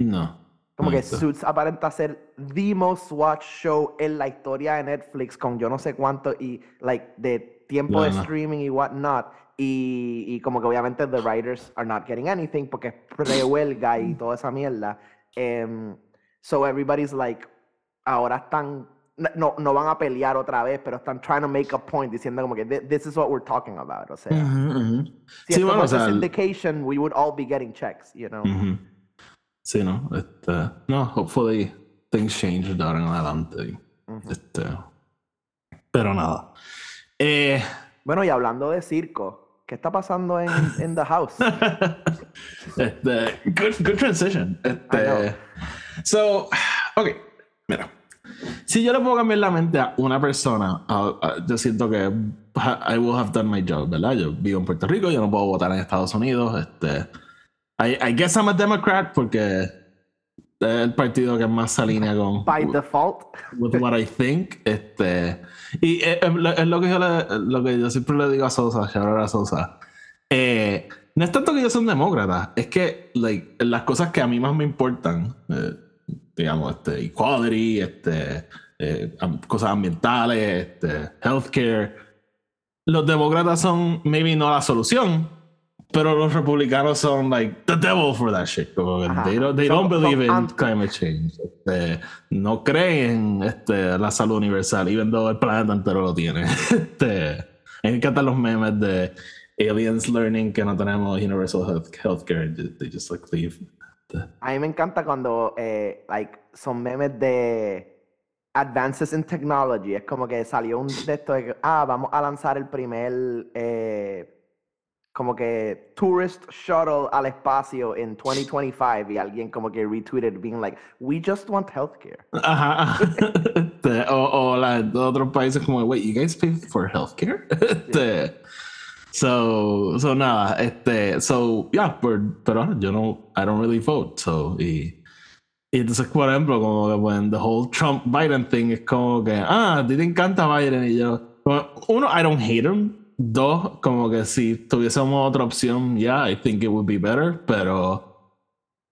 no. Como que. Suits aparenta ser the most watched show en la historia de Netflix con yo no sé cuánto y like de tiempo de No, streaming y whatnot. Y, y como que obviamente the writers are not getting anything porque es pre-huelga y toda esa mierda. Em, so everybody's like, ahora están, no, no van a pelear otra vez, pero están trying to make a point diciendo como que "Thi- this is what we're talking about. O sea, Ujú, ujú. si Sí, esto bueno, o sea, syndication, we would all be getting checks, you know? ujú. Sí, no. Este, no, hopefully things change de ahora en adelante. y, Ujú. Este, pero nada. Eh, Bueno, y hablando de circo, ¿qué está pasando en, en The House? este, good, good transition. Este, so, ok, mira. Si yo le puedo cambiar la mente a una persona, yo siento que I will have done my job, ¿verdad? Yo vivo en Puerto Rico, yo no puedo votar en Estados Unidos. Este, I, I guess I'm a Democrat porque es el partido que más se alinea con By default. with what I think. Este, y es, es lo- es lo, que yo le- lo que yo siempre le digo a Sosa, out a Sosa. Eh, no es tanto que yo soy un demócrata, es que like, las cosas que a mí más me importan, eh, digamos, este, equality, este, eh, cosas ambientales, este, healthcare, los demócratas son maybe no la solución, pero los republicanos son like the devil for that shit. Como they don't, they Son- don't believe son in anti- climate change. Este, no creen en este, la salud universal, even though el planeta entero lo tiene. Este, me encantan los memes de aliens learning que no tenemos universal health, healthcare. They they just like leave. Este, A mí me encanta cuando eh, like, son memes de advances in technology. Es como que salió un de esto de ah, vamos a lanzar el primer eh, como que tourist shuttle al espacio en 2025 y alguien como que retweeted being like, we just want healthcare. Ajá. Este, o o la de otros países como, wait, you guys pay for healthcare? Este, so, so nada, este, so, yeah, por- pero yo no, I don't really vote, so, y, y entonces, por ejemplo, como que when the whole Trump-Biden thing es como que, ah, a ti te encanta Biden y yo, uno, I don't hate him, dos, como que si tuviésemos otra opción, yeah, I think it would be better, pero,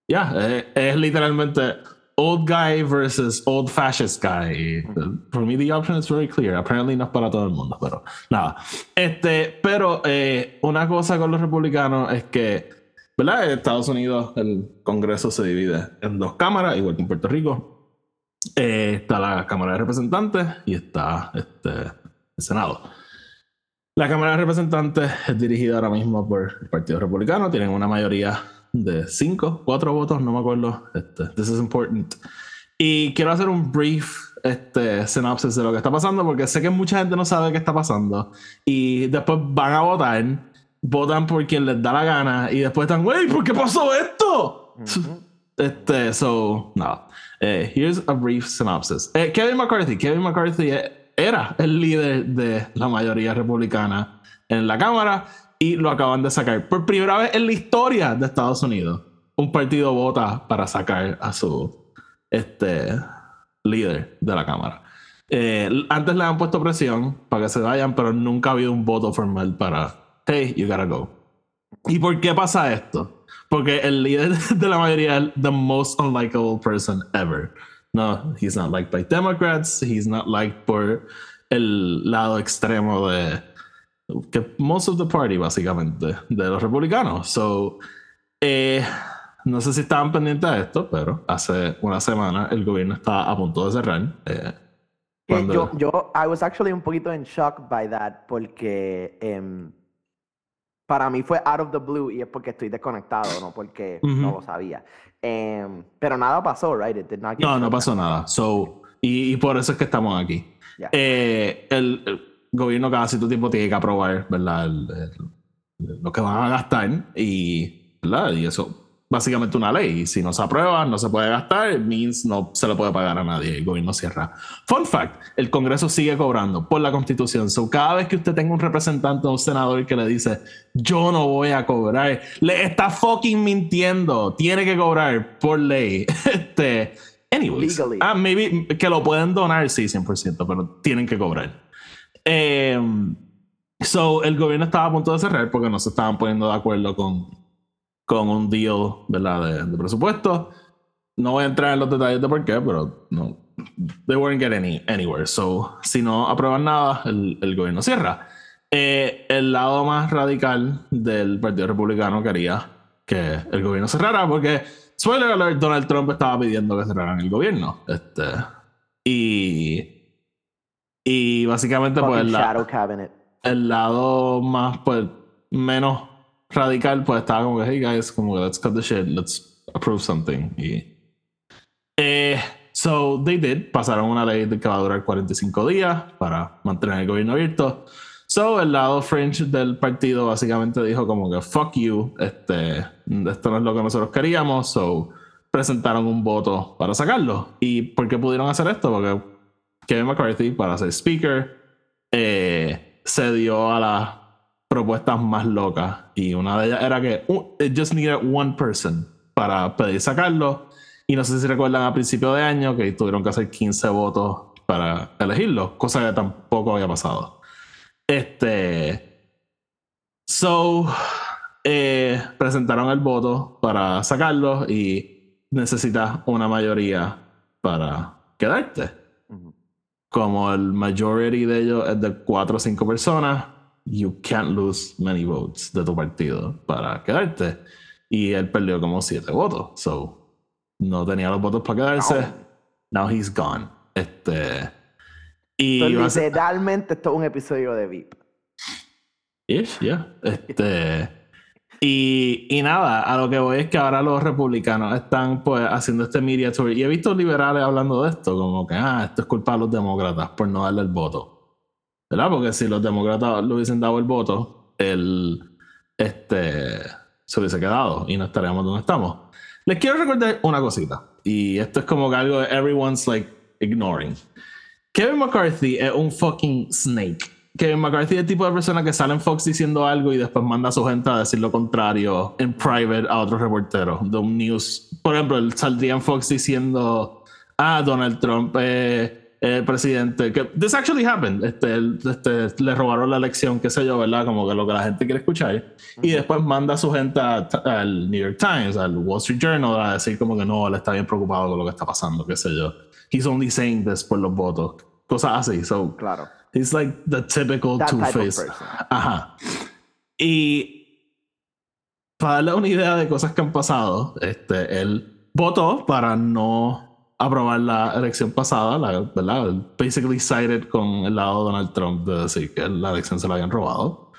yeah, es, es literalmente old guy versus old fascist guy. For me, the option is very clear. Apparently no es para todo el mundo, pero nada. Este, pero eh, una cosa con los republicanos es que, ¿verdad? En Estados Unidos el Congreso se divide en dos cámaras, igual que en Puerto Rico. Eh, está la Cámara de Representantes y está este, el Senado. La Cámara de Representantes es dirigida ahora mismo por el Partido Republicano. Tienen una mayoría de cinco, cuatro votos, no me acuerdo. Este, this is important. Y quiero hacer un brief este, sinopsis de lo que está pasando porque sé que mucha gente no sabe qué está pasando. Y después van a votar, votan por quien les da la gana y después están, wey, ¿por qué pasó esto? Ujú. Este, so, no. Eh, here's a brief synopsis. Eh, Kevin McCarthy. Kevin McCarthy eh, era el líder de la mayoría republicana en la Cámara y lo acaban de sacar. Por primera vez en la historia de Estados Unidos, un partido vota para sacar a su este, líder de la Cámara. Eh, antes le han puesto presión para que se vayan, pero nunca ha habido un voto formal para, hey, you gotta go. ¿Y por qué pasa esto? Porque el líder de la mayoría es the most unlikable person ever. No, he's not liked by Democrats, he's not liked por el lado extremo de que most of the party básicamente de los republicanos. So, eh, no sé si estaban pendientes de esto, pero hace una semana el gobierno estaba a punto de cerrar. Eh, cuando- Yo, yo, I was actually un poquito en shock by that porque em, para mí fue out of the blue y es porque estoy desconectado, no porque no Ujú. lo sabía. Em, pero nada pasó, right? It did not get No, no pasó down. nada. So, y, y por eso es que estamos aquí. Ya. Eh, el, el gobierno cada cierto tiempo tiene que aprobar ¿verdad? El- lo que van a gastar y, ¿verdad? y eso básicamente una ley. Y si no se aprueba, no se puede gastar, it means no se le puede pagar a nadie. El gobierno cierra. Fun fact: el Congreso sigue cobrando por la Constitución. So, cada vez que usted tenga un representante o un senador que le dice, yo no voy a cobrar, le está fucking mintiendo. Tiene que cobrar por ley. este. Anyways, Legally. ah, maybe que lo pueden donar, sí, 100%, pero tienen que cobrar. Eh, so, el gobierno estaba a punto de cerrar porque no se estaban poniendo de acuerdo con, con un deal ¿verdad? De, de presupuesto. No voy a entrar en los detalles de por qué, pero no. They weren't getting any, anywhere. So, si no aprueban nada, el, el gobierno cierra. Eh, el lado más radical del Partido Republicano quería que el gobierno cerrara porque, spoiler alert, Donald Trump estaba pidiendo que cerraran el gobierno. Este, y, y básicamente, pues, Fucking la- el lado más, pues, menos radical, pues estaba como que, hey guys, como que let's cut the shit, let's approve something. Y, eh, so they did, pasaron una ley que va a durar 45 días para mantener el gobierno abierto. So el lado fringe del partido básicamente dijo como que fuck you, este, esto no es lo que nosotros queríamos, so presentaron un voto para sacarlo. ¿Y por qué pudieron hacer esto? Porque Kevin McCarthy, para ser speaker, eh, se dio a las propuestas más locas. Y una de ellas era que uh, it just needed one person para pedir sacarlo. Y no sé si recuerdan a principio de año que tuvieron que hacer 15 votos para elegirlo, cosa que tampoco había pasado. Este. So. eh, presentaron el voto para sacarlo y necesitas una mayoría para quedarte como el majority de ellos es de 4 o 5 personas, you can't lose many votes de tu partido para quedarte. Y él perdió como 7 votos. So, no tenía los votos para quedarse. Now he's gone. Este. Y Entonces, literalmente esto es un episodio de VIP. Ish, yeah. Este. Y, y nada, a lo que voy es que ahora los republicanos están pues haciendo este media tour. Y he visto liberales hablando de esto, como que, ah, esto es culpa de los demócratas por no darle el voto. ¿Verdad? Porque si los demócratas le hubiesen dado el voto, él este, se hubiese quedado y no estaríamos donde estamos. Les quiero recordar una cosita. Y esto es como que algo que everyone's like ignoring. Kevin McCarthy es un fucking snake. Kevin McCarthy es el tipo de persona que sale en Fox diciendo algo y después manda a su gente a decir lo contrario en private a otros reporteros de un news. Por ejemplo, él saldría en Fox diciendo, ah, Donald Trump es el presidente. Que this actually happened. Este, este, le robaron la elección, qué sé yo, ¿verdad? Como que lo que la gente quiere escuchar. Y después manda a su gente a- al New York Times, al Wall Street Journal, a decir como que no, él está bien preocupado con lo que está pasando, qué sé yo. He's only saying this por los votos. Cosas así. So, Claro. He's like the typical That type of two-face. person. Ajá. Y para darle una idea de cosas que han pasado, este, él votó para no aprobar la elección pasada, la, ¿verdad? Basically sided con el lado de Donald Trump de decir que la elección se la habían robado.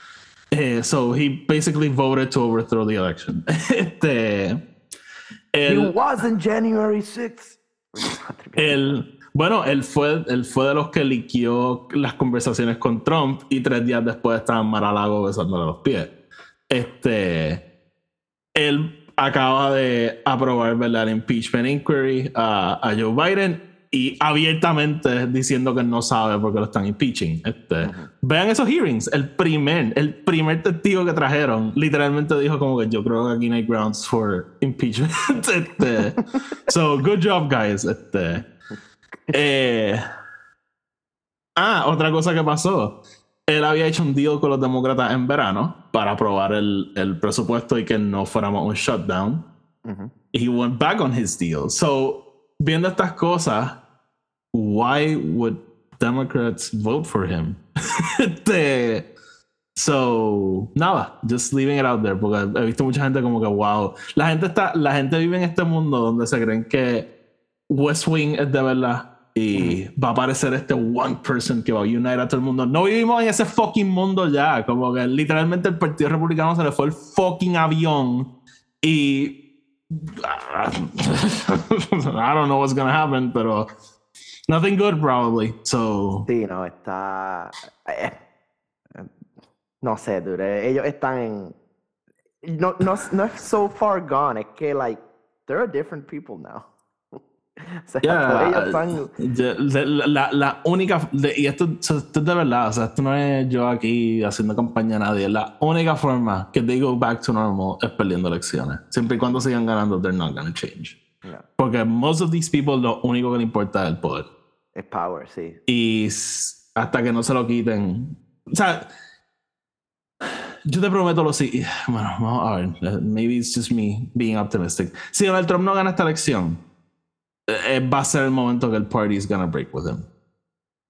Eh, so he basically voted to overthrow the election. este, It él- wasn't January 6th. él, bueno, él fue, él fue de los que liquió las conversaciones con Trump y tres días después estaba en Mar-a-Lago besándole los pies. Este, él acaba de aprobar ¿verdad? el impeachment inquiry a, a Joe Biden y abiertamente diciendo que no sabe por qué lo están impeaching. Este, Vean esos hearings. El primer, el primer testigo que trajeron literalmente dijo como que yo creo que aquí no hay grounds for impeachment. Este, so, good job, guys. Este, eh, ah, otra cosa que pasó. Él había hecho un deal con los demócratas en verano para aprobar el, el presupuesto y que no fuéramos un shutdown. Ujú. He went back on his deal. So, viendo estas cosas, why would Democrats vote for him? este, so, nada, just leaving it out there, porque he visto mucha gente como que, wow, la gente está, la gente vive en este mundo donde se creen que West Wing es de verdad y va a aparecer este one person que va a unir a todo el mundo. No vivimos en ese fucking mundo ya, como que literalmente el Partido Republicano se le fue el fucking avión y I don't know what's gonna happen, pero nothing good probably. So Sí, no, está. eh, no sé, dude. Ellos están en. No, no, no es so far gone, es que, like, there are different people now. O sea, Yeah, de- la, la única, de- y esto, esto es de verdad, o sea, esto no es yo aquí haciendo campaña a nadie, la única forma que they go back to normal es perdiendo elecciones. Siempre y cuando sigan ganando, they're not gonna change. No, Porque most of these people lo único que les importa es el poder. es power, sí. Y hasta que no se lo quiten. O sea, yo te prometo lo siguiente. Bueno, vamos a ver. Maybe it's just me being optimistic. Si Donald Trump no gana esta elección, va a ser el momento que el party is gonna break with him.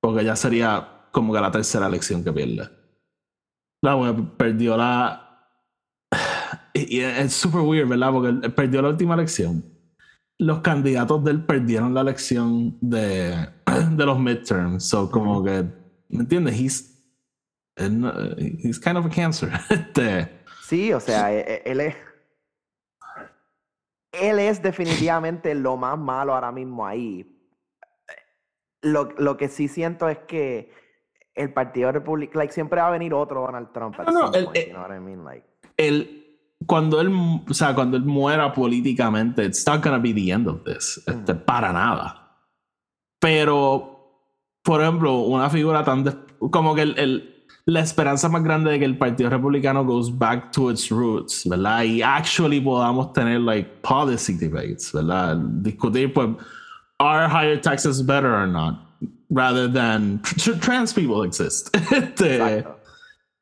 Porque ya sería como que la tercera elección que pierde. La perdió la. Y es super weird, ¿verdad? Porque perdió la última elección. Los candidatos de él perdieron la elección de, de los midterms. So, como que, ¿me entiendes? He's, he's kind of a cancer. Este, Sí, o sea, e- e- él es. Él es definitivamente lo más malo ahora mismo ahí. Lo, lo que sí siento es que el Partido Republicano, like, siempre va a venir otro Donald Trump. No, no, el- point, eh, you know what I mean? Like, él, cuando él, o sea, cuando él muera políticamente, it's not gonna be the end of this. Este, Para nada. Pero, por ejemplo, una figura tan como que el, el- la esperanza más grande de que el Partido Republicano goes back to its roots, ¿verdad? Y actually podamos tener like policy debates, ¿verdad? Discutir pues are higher taxes better or not rather than tr- trans people exist. Este,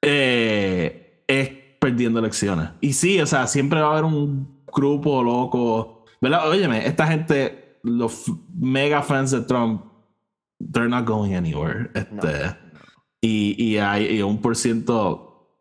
eh, es perdiendo elecciones. Y sí, o sea, siempre va a haber un grupo loco. ¿Verdad? Óyeme, esta gente, los mega fans de Trump, they're not going anywhere. Este, y, y hay y un por ciento,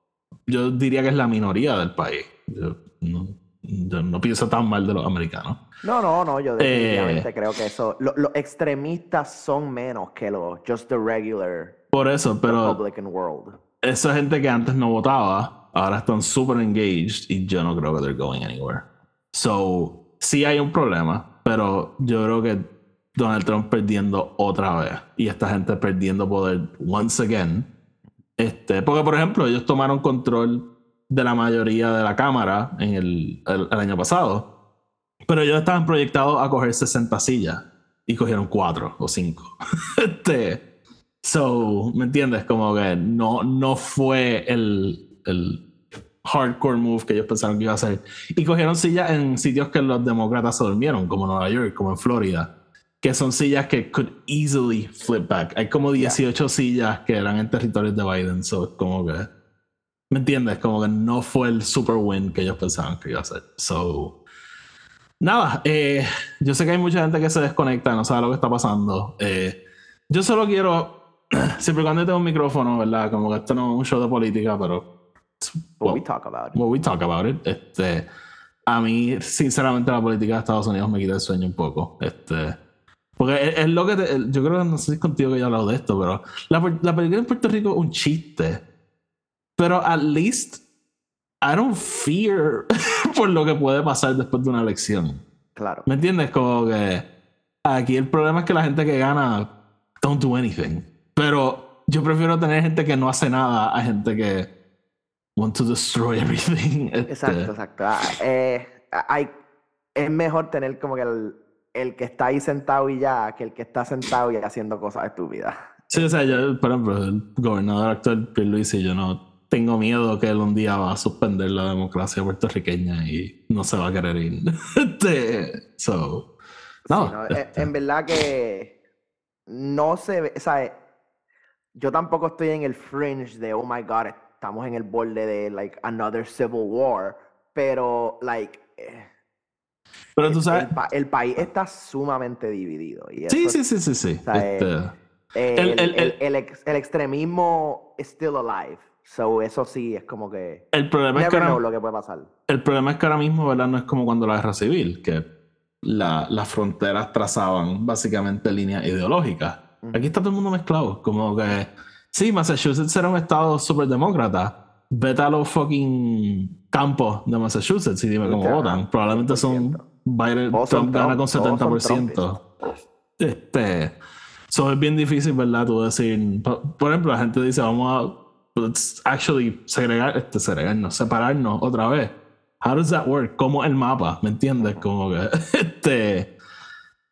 yo diría que es la minoría del país. Yo no, yo no pienso tan mal de los americanos. No, no, no, yo definitivamente Eh. creo que eso. lo- los extremistas son menos que los just the regular Por eso, pero Republican world. esa gente que antes no votaba, ahora están súper engaged y yo no creo que they're going anywhere. So, sí hay un problema, pero yo creo que Donald Trump perdiendo otra vez y esta gente perdiendo poder once again. Este, porque, por ejemplo, ellos tomaron control de la mayoría de la Cámara en el, el- el año pasado, pero ellos estaban proyectados a coger 60 sillas y cogieron 4 o 5. este, So, ¿me entiendes? Como que no, no fue el, el hardcore move que ellos pensaron que iba a hacer. Y cogieron sillas en sitios que los demócratas se durmieron, como Nueva York, como en Florida, que son sillas que could easily flip back. Hay como 18 sillas que eran en territorios de Biden, so como que, ¿me entiendes? Como que no fue el super win que ellos pensaban que iba a ser. So, nada, eh, yo sé que hay mucha gente que se desconecta, no sabe lo que está pasando. Eh, yo solo quiero, siempre cuando tengo un micrófono, ¿verdad? Como que esto no es un show de política, pero But we talk about it. well, we talk about it. Este, a mí, sinceramente, la política de Estados Unidos me quita el sueño un poco. Este, porque es, es lo que te- yo creo que no sé si es contigo que he hablado de esto, pero la, la política en Puerto Rico es un chiste. Pero at least I don't fear por lo que puede pasar después de una elección. Claro. ¿Me entiendes? Como que aquí el problema es que la gente que gana don't do anything. Pero yo prefiero tener gente que no hace nada a gente que want to destroy everything. Este, Exacto, exacto. Ah, eh, hay, es mejor tener como que el, el que está ahí sentado y ya, que el que está sentado y haciendo cosas estúpidas. Sí, o sea, yo, por ejemplo, el gobernador actual Pierluisi, yo no tengo miedo que él un día va a suspender la democracia puertorriqueña y no se va a querer ir. Este, so, no, Sí, ¿no? Este, En verdad que no se ve, o sea, yo tampoco estoy en el fringe de, oh my god, estamos en el borde de, like, another civil war, pero, like, eh, Pero tú sabes. El, pa- el país está sumamente dividido. Y Sí, sí, sí, sí, sí. sea, Este, El- el, el- el- el ex- el extremismo is still alive. So, eso sí es como que. el, problema es que ahora, lo que puede pasar. el problema es que ahora mismo, ¿verdad? No es como cuando la guerra civil, que la- las fronteras trazaban básicamente líneas ideológicas. Aquí está todo el mundo mezclado. Como que, sí, Massachusetts era un estado súper demócrata. Vete a los fucking campos de Massachusetts y dime cómo votan. Probablemente son 100%. Biden, Trump gana con todos son 70%. Este, so es bien difícil, ¿verdad? Tú decir, por, por ejemplo, la gente dice, vamos a let's actually segregar, este, segregarnos, separarnos otra vez. How does that work? ¿Cómo el mapa? ¿Me entiendes? Como que, este,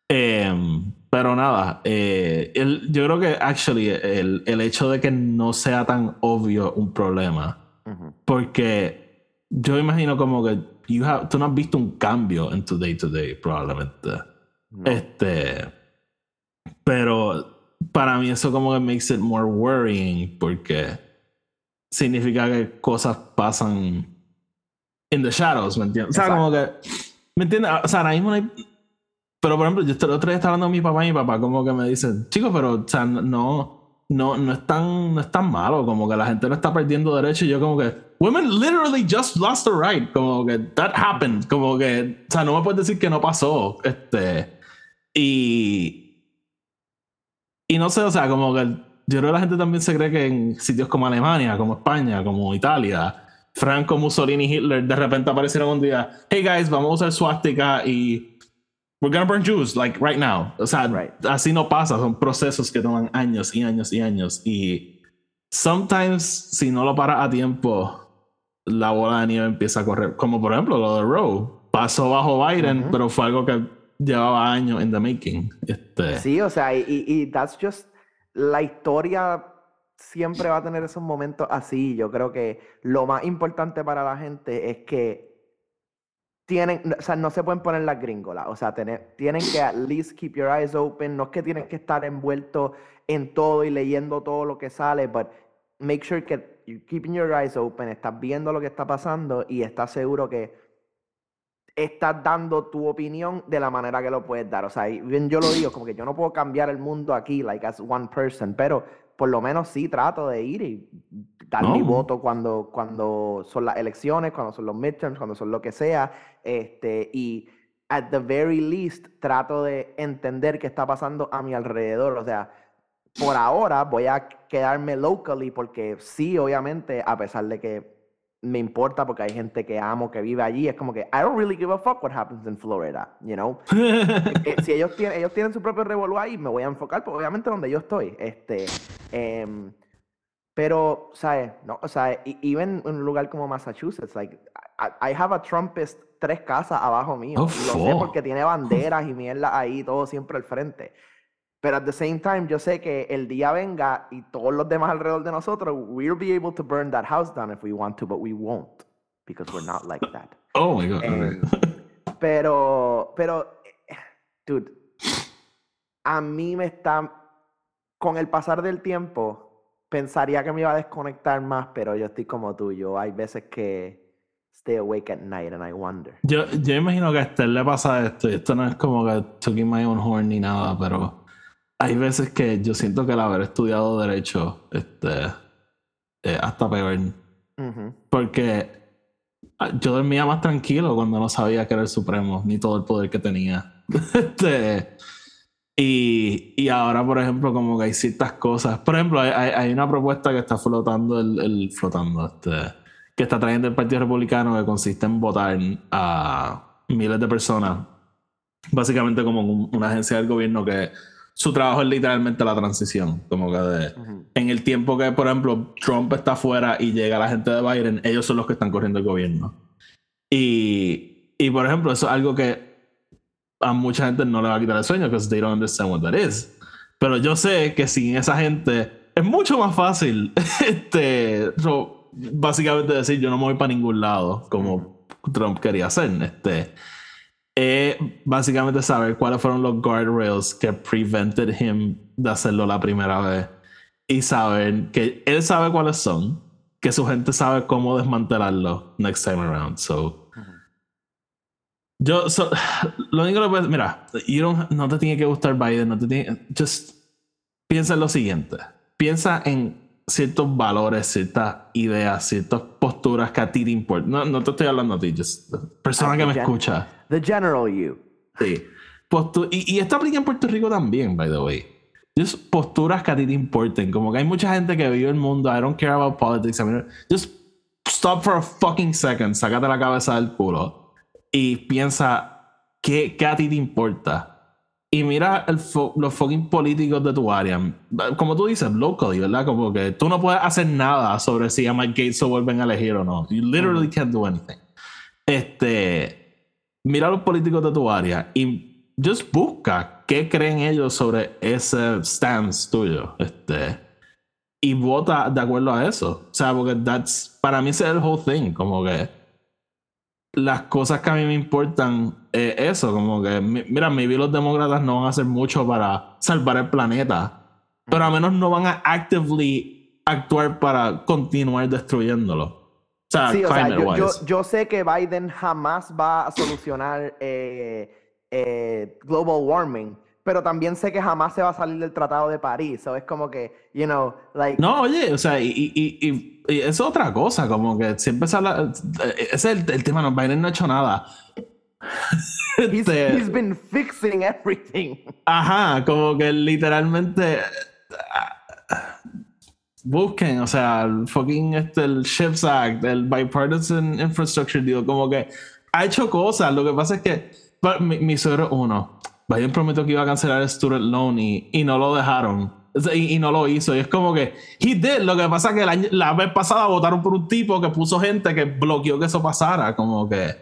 em, pero nada, eh, el- yo creo que actually el, el hecho de que no sea tan obvio un problema, porque yo imagino como que you have- tú no has visto un cambio en tu day to day probablemente. No. Este, pero para mí eso como que makes it more worrying porque significa que cosas pasan in the shadows, ¿me entiendes? O sea, como que, ¿me entiendes? O sea, ahora mismo no hay... Pero por ejemplo, yo el otro día estaba hablando con mi papá y mi papá como que me dice, chico, pero o sea, no, no, no es tan, no es tan malo, como que la gente no está perdiendo derechos y yo como que, women literally just lost the right, como que that happened, como que, o sea, no me puedes decir que no pasó, este, y, y no sé, o sea, como que yo creo que la gente también se cree que en sitios como Alemania, como España, como Italia, Franco, Mussolini, Hitler, de repente aparecieron un día, hey guys, vamos a usar swastika y we're gonna burn Jews, like right now. O sea, Right. así no pasa, son procesos que toman años y años y años. Y sometimes, si no lo paras a tiempo, la bola de nieve empieza a correr. Como por ejemplo lo de Roe. Pasó bajo Biden, Ujú. pero fue algo que llevaba años in the making. Este, Sí, o sea, y, y that's just. La historia siempre va a tener esos momentos así. Yo creo que lo más importante para la gente es que tienen, o sea, no se pueden poner las gringolas. O sea, tener, tienen que at least keep your eyes open. No es que tienen que estar envueltos en todo y leyendo todo lo que sale, but make sure que you're keeping your eyes open, estás viendo lo que está pasando y estás seguro que estás dando tu opinión de la manera que lo puedes dar. O sea, bien yo lo digo, como que yo no puedo cambiar el mundo aquí, like as one person, pero por lo menos sí trato de ir y dar mi voto cuando, cuando son las elecciones, cuando son los midterms, cuando son lo que sea. Este, y at the very least trato de entender qué está pasando a mi alrededor. O sea, por ahora voy a quedarme locally porque sí, obviamente, a pesar de que me importa porque hay gente que amo que vive allí, es como que I don't really give a fuck what happens in Florida, you know? Eh, si ellos tienen, ellos tienen su propio revolú ahí, me voy a enfocar, pues obviamente donde yo estoy. Este, em, pero, ¿sabes? No, o sea, e- even en un lugar como Massachusetts, like, I, have a Trumpist tres casas abajo mío. Oh, y lo sé porque tiene banderas y mierda ahí, todo siempre al frente. Pero at the same time, yo sé que el día venga y todos los demás alrededor de nosotros, we'll be able to burn that house down if we want to, but we won't, because we're not like that. oh my god. Em, pero, pero, dude, a mí me está, con el pasar del tiempo, pensaría que me iba a desconectar más, pero yo estoy como tú, yo hay veces que stay awake at night and I wonder. Yo, yo imagino que a Esther le pasa esto, y esto no es como que toking my own horn ni nada, pero hay veces que yo siento que el haber estudiado Derecho, este, es hasta peor. Ujú. Porque ah, yo dormía más tranquilo cuando no sabía que era el Supremo, ni todo el poder que tenía. Este, y, y ahora, por ejemplo, como que hay ciertas cosas. Por ejemplo, hay, hay- hay una propuesta que está flotando, el, el- flotando, este, que está trayendo el Partido Republicano que consiste en votar a miles de personas, básicamente como un- una agencia del gobierno que su trabajo es literalmente la transición, como que de, Ujú. en el tiempo que, por ejemplo, Trump está afuera y llega la gente de Biden, ellos son los que están corriendo el gobierno. Y, y por ejemplo, eso es algo que a mucha gente no le va a quitar el sueño, because they don't understand what that is. Pero yo sé que sin esa gente es mucho más fácil, este, básicamente decir yo no me voy para ningún lado, como Trump quería hacer. Este, es básicamente saber cuáles fueron los guardrails que prevented him de hacerlo la primera vez y saber que él sabe cuáles son, que su gente sabe cómo desmantelarlo next time around. So, Yo, so- lo único que puedes, mira, you don't- no te tiene que gustar Biden, no te tiene, just piensa en lo siguiente, piensa en ciertos valores, ciertas ideas, ciertas posturas que a ti te importan. No, no te estoy hablando a ti, just persona Ah, que me escucha. The general you. Sí. Postu- y, y esto aplica en Puerto Rico también, by the way. Just posturas que a ti te importen. Como que hay mucha gente que vive el mundo, I don't care about politics. I mean, just stop for a fucking second, sácate la cabeza del culo y piensa qué, qué a ti te importa. Y mira el fo- los fucking políticos de tu área. Como tú dices, locally, ¿verdad? Como que tú no puedes hacer nada sobre si a Mike Gates se vuelven a elegir o no. You literally can't do anything. Este, mira a los políticos de tu área y just busca qué creen ellos sobre ese stance tuyo. Este, y vota de acuerdo a eso. O sea, porque that's, para mí ese es el whole thing. Como que las cosas que a mí me importan es eso. Como que, mi- mira, maybe los demócratas no van a hacer mucho para salvar el planeta. Pero al menos no van a actively actuar para continuar destruyéndolo. O sea, Sí, o sea, yo, yo sé que Biden jamás va a solucionar eh, eh, global warming, pero también sé que jamás se va a salir del Tratado de París. So es como que, you know, like, No, oye, o sea, y, y, y, es otra cosa, como que siempre habla. eh, Ese es el, el tema, no, Biden no ha hecho nada. he's, Este, he's been fixing everything. Ajá, como que literalmente. ah, Busquen, o sea, el fucking este, el Ships Act, el Bipartisan Infrastructure Deal, como que ha hecho cosas. Lo que pasa es que mi, mi suegro, uno, Biden prometió que iba a cancelar el student loan y, y no lo dejaron. Y, y no lo hizo. Y es como que, he did. Lo que pasa es que año- la vez pasada votaron por un tipo que puso gente que bloqueó que eso pasara. Como que.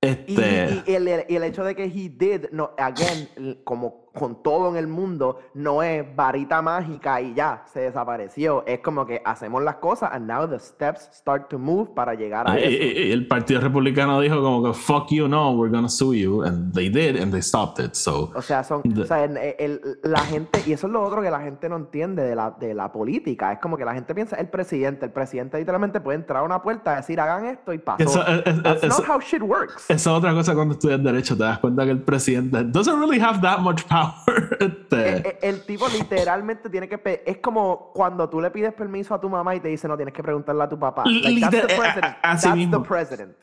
Este. y- y el, el hecho de que he did, no, again, como con todo en el mundo, no es varita mágica y ya, se desapareció. Es como que hacemos las cosas and now the steps start to move para llegar a Y- eso. y- y el Partido Republicano dijo como que fuck you, no, we're gonna sue you, and they did, and they stopped it. So, O sea, son, The- o sea, el- el- la gente, y eso es lo otro que la gente no entiende de la, de la política, es como que la gente piensa, el presidente, el presidente literalmente puede entrar a una puerta, decir, hagan esto y pasó. Eso- es- That's eso- not how shit works. esa es otra cosa cuando estudias derecho, te das cuenta que el presidente doesn't really have that much power. Este, Eh, eh, El, tipo literalmente tiene que... Es como cuando tú le pides permiso a tu mamá y te dice, no, tienes que preguntarle a tu papá. Like, that's the president. así That's mismo. the president.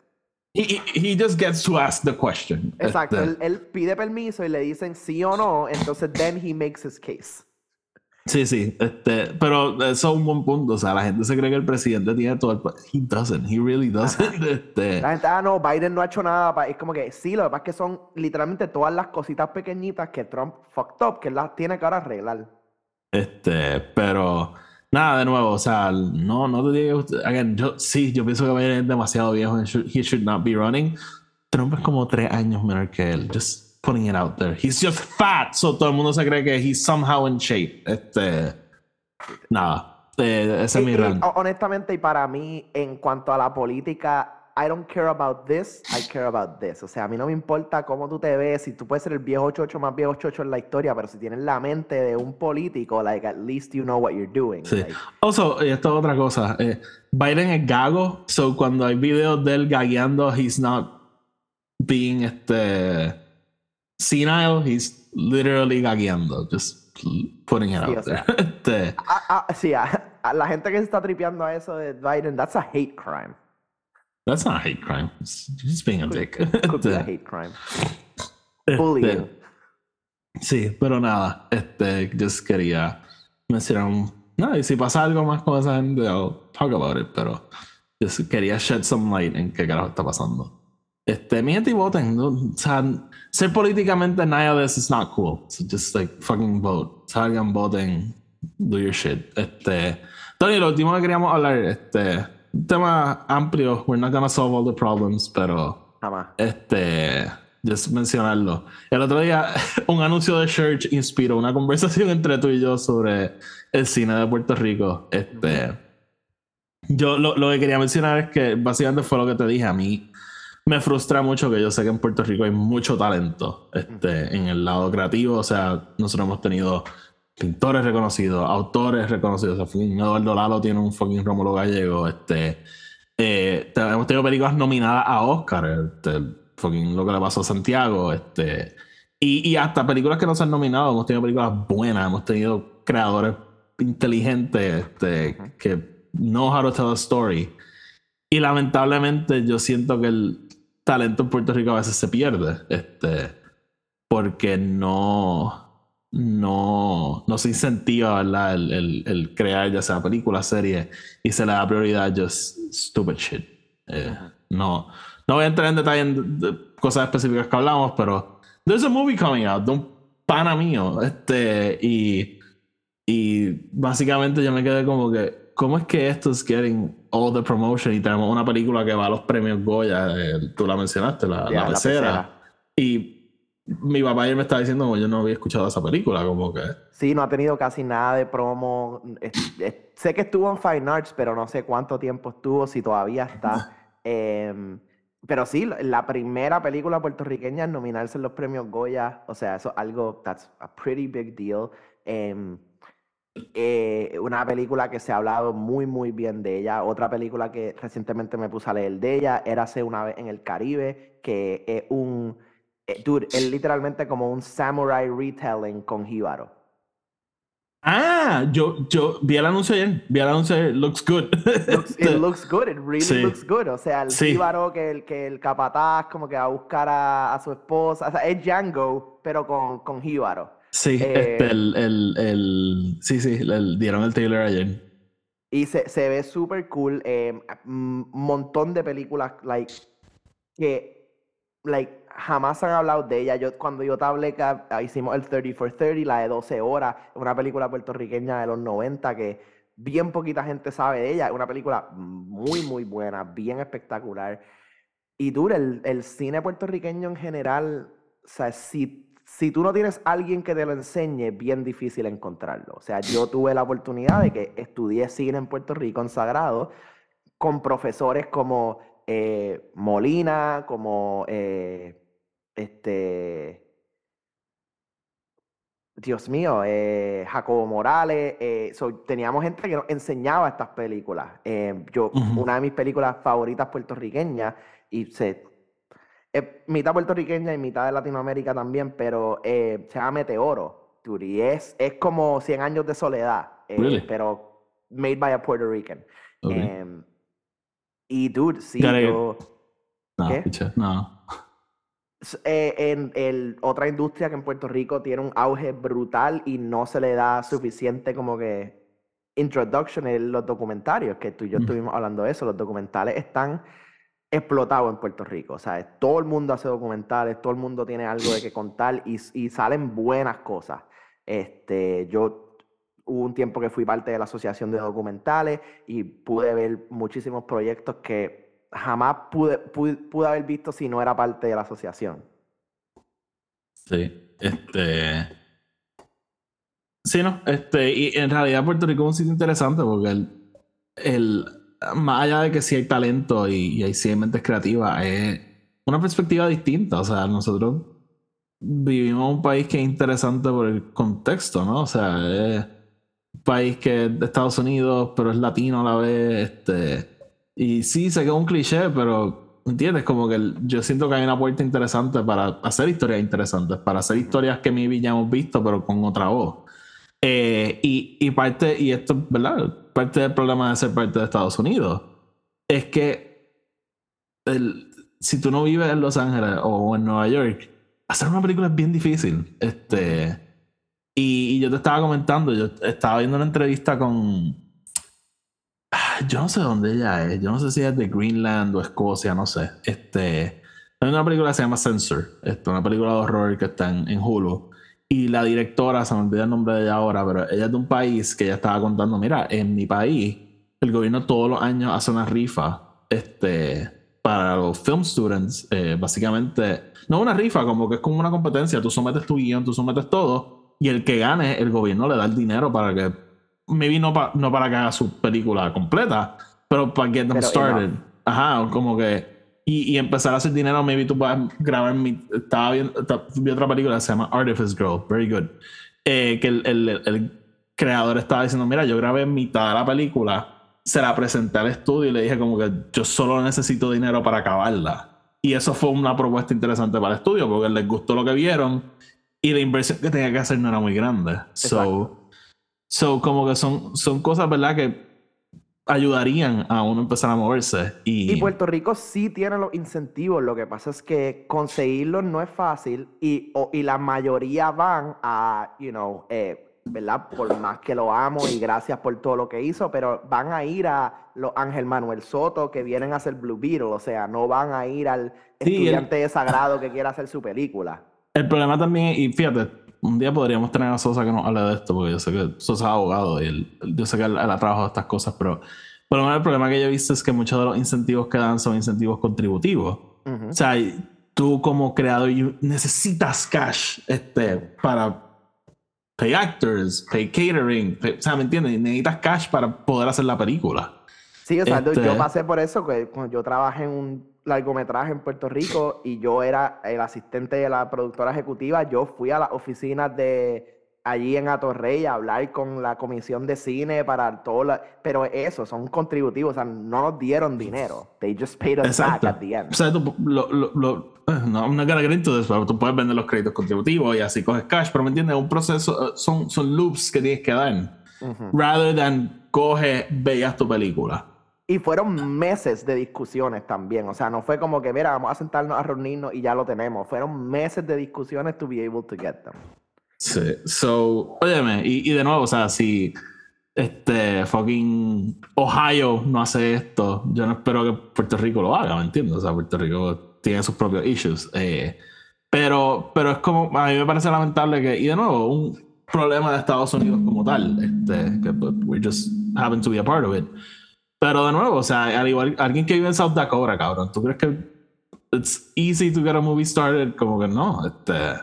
he, he- he just gets to ask the question. Exacto. Este, Él, él pide permiso y le dicen sí o no, entonces then he makes his case. Sí, sí, este, pero eso es un buen punto. O sea, la gente se cree que el presidente tiene todo el. He doesn't, he really doesn't. Este, La gente, ah, no, Biden no ha hecho nada. pa-". Es como que sí, lo que pasa es que son literalmente todas las cositas pequeñitas que Trump fucked up, que él las tiene que ahora arreglar. Este, pero nada, de nuevo, o sea, no, no te digo, again, yo sí, yo pienso que Biden es demasiado viejo should- he should not be running. Trump es como tres años menor que él, just putting it out there. He's just fat, so todo el mundo se cree que he's somehow in shape. Este, nada, eh, ese es mi Y- y, rant. ho- honestamente, y para mí, en cuanto a la política, I don't care about this, I care about this. O sea, a mí no me importa cómo tú te ves, si tú puedes ser el viejo chocho más viejo chocho en la historia, pero si tienes la mente de un político, like, at least you know what you're doing. Sí. like. Also, y esto es otra cosa. eh, Biden es gago, so cuando hay videos de él gagueando, he's not being este senile, he's literally gagueando, just putting it Sí, out o sea. there. Este, Ah, ah, sí, a, a la gente que se está tripeando a eso de Biden, that's a hate crime. that's not a hate crime. It's just being a dick. Could be a Este, hate crime. este, Bullying. sí, pero nada, este, just quería mencionar un. No, y si pasa algo más con esa gente, I'll talk about it, pero just quería shed some light en qué carajo está pasando. Este, mi gente y voten. ¿no? O sea, ser políticamente nada de eso is not cool. So just like fucking vote. Salgan, voten, do your shit. Este, Tony, lo último que queríamos hablar, este, un tema amplio. We're not gonna solve all the problems, pero Jamás. este, just mencionarlo. El otro día, un anuncio de Church inspiró una conversación entre tú y yo sobre el cine de Puerto Rico. Este, yo lo, lo que quería mencionar es que básicamente fue lo que te dije. A mí me frustra mucho que yo sé que en Puerto Rico hay mucho talento este, en el lado creativo. O sea, nosotros hemos tenido pintores reconocidos, autores reconocidos. O sea, Eduardo Lalo tiene un fucking Rómulo Gallego. Este, eh, hemos tenido películas nominadas a Oscar. Este, fucking lo que le pasó a Santiago, este. Y, y hasta películas que no se han nominado, hemos tenido películas buenas, hemos tenido creadores inteligentes este, que know how to tell a story. Y lamentablemente yo siento que el talento en Puerto Rico a veces se pierde, este, porque no, no, no se incentiva ¿verdad? El, el, el crear ya sea película, serie, y se le da prioridad a just stupid shit. Eh, no, no voy a entrar en detalle en de- cosas específicas que hablamos, pero there's a movie coming out de un pana mío, este, y, y básicamente yo me quedé como que, ¿cómo es que esto es getting all the promotion y tenemos una película que va a los premios Goya, eh, tú la mencionaste, la, Ya, la la pecera, pecera. y mi papá ayer me estaba diciendo como yo no había escuchado esa película, como que... Sí, no ha tenido casi nada de promo. Es- es- sé que estuvo en Fine Arts, pero no sé cuánto tiempo estuvo, si todavía está. Em, pero sí, la- primera película puertorriqueña en nominarse en los premios Goya, o sea, eso es algo, that's a pretty big deal. Em, eh, una película que se ha hablado muy, muy bien de ella. Otra película que recientemente me puse a leer de ella, Érase una vez en el Caribe, que es un, eh, dude, es literalmente como un samurai retelling con jíbaro. Ah, yo, yo vi el anuncio ayer, vi el anuncio ayer, looks good. looks, it looks good, it really Sí. looks good. O sea, el Sí. jíbaro que el, que el capataz como que va a buscar a, a su esposa. O sea, es Django, pero con, con jíbaro. Sí, Eh, este, el, el, el, sí, sí, el- dieron el trailer ayer. Y se, se ve súper cool. eh, Un montón de películas, like, que, like, jamás han hablado de ella. Yo, cuando yo te hablé hicimos el 30 for 30, la de 12 horas, una película puertorriqueña de los 90 que bien poquita gente sabe de ella. Es una película muy, muy buena, bien espectacular. Y tú, el, el cine puertorriqueño en general, o sea, si, si tú no tienes alguien que te lo enseñe, es bien difícil encontrarlo. O sea, yo tuve la oportunidad de que estudié cine en Puerto Rico, en Sagrado, con profesores como eh, Molina, como eh, este. Dios mío, eh, Jacobo Morales, so, teníamos gente que nos enseñaba estas películas. Yo, una de mis películas favoritas puertorriqueñas, y se, es mitad puertorriqueña y mitad de Latinoamérica también, pero eh, se llama Meteoro. y es, es como 100 años de soledad, eh, Really? pero made by a Puerto Rican. Em, y dude, sí, Gotta yo. no, ¿qué? no. eh, en otra industria que en Puerto Rico tiene un auge brutal y no se le da suficiente como que introduction en los documentarios, que tú y yo Mm. estuvimos hablando de eso, los documentales están explotados en Puerto Rico, o sea, todo el mundo hace documentales, todo el mundo tiene algo de que contar y salen buenas cosas. Este, yo hubo un tiempo que fui parte de la Asociación de Documentales y pude ver muchísimos proyectos que jamás pude, pude, pude haber visto si no era parte de la asociación. Sí, este. Sí, no, este, y en realidad Puerto Rico es un sitio interesante porque el, el más allá de que sí hay talento y, y hay sí hay mentes creativas, es una perspectiva distinta. O sea, nosotros vivimos en un país que es interesante por el contexto, ¿no? O sea, es un país que es de Estados Unidos, pero es latino a la vez, este. Y sí, sé que es un cliché, pero ¿entiendes? Como que el- yo siento que hay una puerta interesante para hacer historias interesantes, para hacer historias que maybe ya hemos visto, pero con otra voz. Eh, y, y parte, y esto, ¿verdad? Parte del problema de ser parte de Estados Unidos es que el- si tú no vives en Los Ángeles o en Nueva York, hacer una película es bien difícil. Este, y, yo te estaba comentando, yo estaba viendo una entrevista con. Ah, Yo no sé dónde ella es, yo no sé si es de Greenland o Escocia, no sé. Este, hay una película que se llama Censor, este, una película de horror que está en, en Hulu. Y la directora, se me olvida el nombre de ella ahora, pero ella es de un país que ella estaba contando, mira, en mi país, el gobierno todos los años hace una rifa este, para los film students, eh, básicamente, no una rifa, como que es como una competencia, tú sometes tu guion, tú sometes todo, y el que gane, el gobierno le da el dinero para que, maybe no, pa- no para que haga su película completa, pero para get them Pero started. enough. Ajá, como que... Y, y empezar a hacer dinero, maybe tú puedes grabar mi... Estaba viendo... Vi otra película que se llama Artifice Girl, very good. Eh, que el, el- el- el creador estaba diciendo, mira, yo grabé mitad de la película, se la presenté al estudio y le dije como que yo solo necesito dinero para acabarla. Y eso fue una propuesta interesante para el estudio porque les gustó lo que vieron y la inversión que tenía que hacer no era muy grande. So, so como que son, son cosas, ¿verdad? Que ayudarían a uno empezar a moverse. Y, Y Puerto Rico sí tiene los incentivos, lo que pasa es que conseguirlos no es fácil y, o- y la mayoría van a, you know, eh, ¿verdad? Por más que lo amo y gracias por todo lo que hizo, pero van a ir a los Ángel Manuel Soto que vienen a hacer Blue Beetle, o sea, no van a ir al Sí, el- estudiante de sagrado que quiera hacer su película. el problema también, y fíjate, un día podríamos tener a Sosa que nos hable de esto, porque yo sé que Sosa es abogado y él- yo sé que él, él ha trabajado estas cosas, pero por lo menos el problema que yo he visto es que muchos de los incentivos que dan son incentivos contributivos. Ujú. O sea, tú como creador necesitas cash este, para pay actors, pay catering, pay- o sea, ¿me entiendes? Necesitas cash para poder hacer la película. Sí, o sea, yo- yo Este- pasé por eso, que cuando yo trabajé en un largometraje en Puerto Rico y yo era el asistente de la productora ejecutiva, yo fui a las oficinas de allí en Atorrey a hablar con la comisión de cine para todo la... Pero eso, son contributivos, o sea, no nos dieron dinero. They just paid us back Exacto. at the end. O sea, tú, lo, lo, lo- eh, no, gonna get into this, pero tú puedes vender los créditos contributivos y así coges cash, pero me entiendes, es un proceso, eh, son, son loops que tienes que dar. Ujú. Rather than coge, veas tu película. Y fueron meses de discusiones también. O sea, no fue como que, mira, vamos a sentarnos a reunirnos y ya lo tenemos. Fueron meses de discusiones to be able to get them. Sí, so, óyeme, y, y de nuevo, o sea, si este fucking Ohio no hace esto, yo no espero que Puerto Rico lo haga, ¿me entiendes? O sea, Puerto Rico tiene sus propios issues. eh, pero, pero es como, a mí me parece lamentable que, y de nuevo, un problema de Estados Unidos como tal, este, que pues, we just happen to be a part of it. Pero de nuevo, o sea, al igual, alguien que vive en South Dakota, cabrón, ¿tú crees que it's easy to get a movie started? Como que no, este.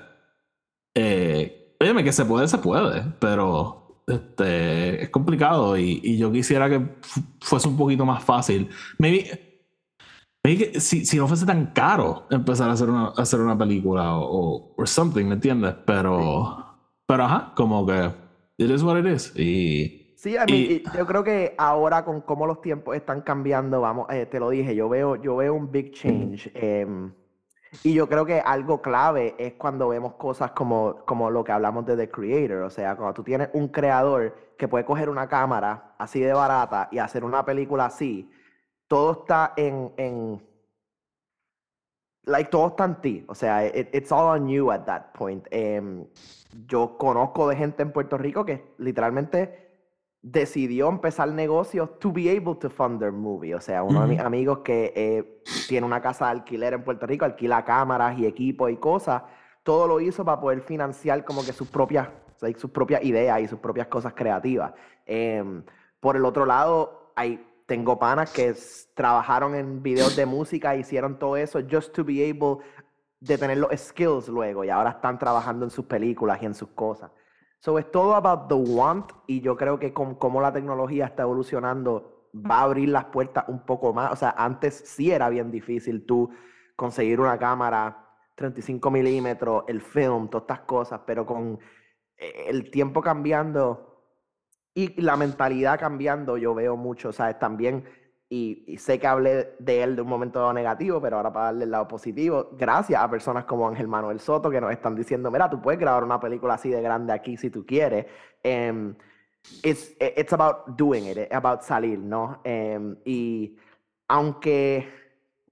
Eh, óyeme, que se puede, se puede, pero este, es complicado y, y yo quisiera que fu- fuese un poquito más fácil. Maybe, maybe que si, si no fuese tan caro empezar a hacer una, a hacer una película o, o or something, ¿me entiendes? Pero, pero ajá, como que it is what it is. Y Sí, a mí, Y- y yo creo que ahora con cómo los tiempos están cambiando, vamos, eh, te lo dije, yo veo, yo veo un big change. em, y yo creo que algo clave es cuando vemos cosas como, como lo que hablamos de The Creator. O sea, cuando tú tienes un creador que puede coger una cámara así de barata y hacer una película así, todo está en, en like todo está en ti. O sea, it- it's all on you at that point. Em, yo conozco de gente en Puerto Rico que literalmente decidió empezar negocios to be able to fund their movie. O sea, uno de mis amigos que eh, tiene una casa de alquiler en Puerto Rico, alquila cámaras y equipos y cosas, todo lo hizo para poder financiar como que sus propias, sus propias ideas y sus propias cosas creativas. Em, por el otro lado, hay, tengo panas que trabajaron en videos de música, hicieron todo eso just to be able de tener los skills luego y ahora están trabajando en sus películas y en sus cosas. So es todo about the want y yo creo que con cómo la tecnología está evolucionando va a abrir las puertas un poco más. O sea, antes sí era bien difícil tú conseguir una cámara 35 milímetros, el film, todas estas cosas, pero con eh, el tiempo cambiando y la mentalidad cambiando, yo veo mucho, ¿sabes? También, y, y sé que hablé de él de un momento negativo, pero ahora para darle el lado positivo, gracias a personas como Ángel Manuel Soto que nos están diciendo, mira, tú puedes grabar una película así de grande aquí si tú quieres. Em, it's, it's about doing it, it's about salir, ¿no? Em, y aunque